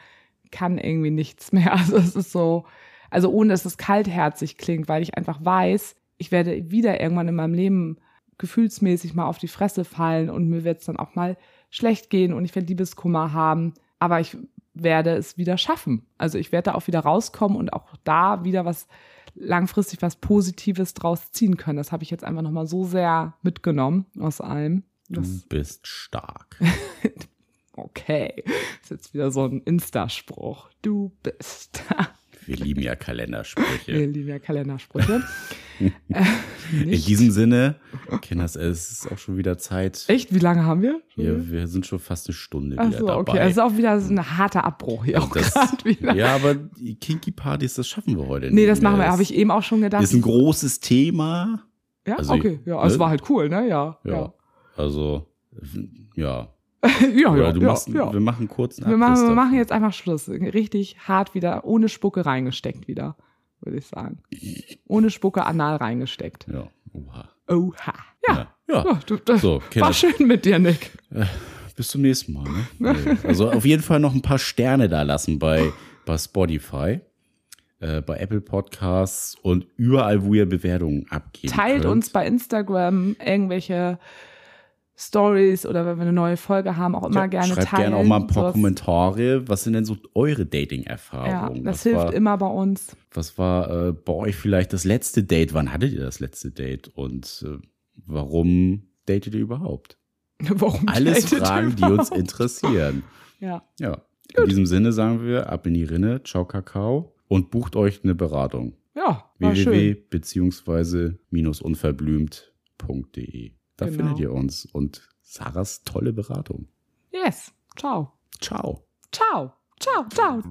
kann irgendwie nichts mehr. (laughs) Also es ist so, also ohne dass es kaltherzig klingt, weil ich einfach weiß, ich werde wieder irgendwann in meinem Leben gefühlsmäßig mal auf die Fresse fallen und mir wird es dann auch mal schlecht gehen und ich werde Liebeskummer haben. Aber ich werde es wieder schaffen. Also ich werde da auch wieder rauskommen und auch da wieder was langfristig was Positives draus ziehen können. Das habe ich jetzt einfach nochmal so sehr mitgenommen aus allem. Du Das, bist stark. (laughs) okay, ist jetzt wieder so ein Insta-Spruch. Du bist. Wir lieben ja Wir Kalendersprüche. lieben ja Kalendersprüche. (laughs) äh, In diesem Sinne, Kinders, es ist auch schon wieder Zeit. Echt? Wie lange haben wir? Wir, wir sind schon fast eine Stunde Ach wieder so, okay. dabei. Also auch wieder so ein harter Abbruch hier auch das, wieder. ja, aber die Kinky Partys, das schaffen wir heute nicht. nee, das machen wir, habe ich eben auch schon gedacht. Ist ein großes Thema. ja, also, okay. Ja, also ne? war halt cool, ne? Ja. Ja. Ja. Also, ja. (laughs) ja, ja, du ja, machst, ja. wir machen kurz einen Wir machen, wir machen jetzt einfach Schluss. Richtig hart wieder, ohne Spucke reingesteckt wieder, würde ich sagen. Ohne Spucke anal reingesteckt. Ja, oha. Oha. Ja. Ja, ja. du, das So, Kinder. war schön mit dir, Nick. Bis zum nächsten Mal. Ne? Also auf jeden Fall noch ein paar Sterne da lassen bei, bei Spotify. äh, bei Apple Podcasts und überall, wo ihr Bewertungen abgebt. Teilt könnt. uns bei Instagram irgendwelche Stories oder wenn wir eine neue Folge haben, auch immer Ja, gerne Schreibt teilen. gerne auch mal ein paar Kommentare. Was sind denn so eure Ja, Dating-Erfahrungen? das was hilft war, immer bei uns. Was war äh, bei euch vielleicht das letzte Date? Wann hattet ihr das letzte Date? Und äh, warum datet ihr überhaupt? (laughs) Warum Alles Fragen, die uns überhaupt? interessieren. (laughs) Ja. Ja. In diesem Sinne sagen wir ab in die Rinne, ciao Kakao und bucht euch eine Beratung. Ja, war Da Genau. findet ihr uns und Sarahs tolle Beratung. Yes. Ciao. Ciao. Ciao. Ciao. Ciao.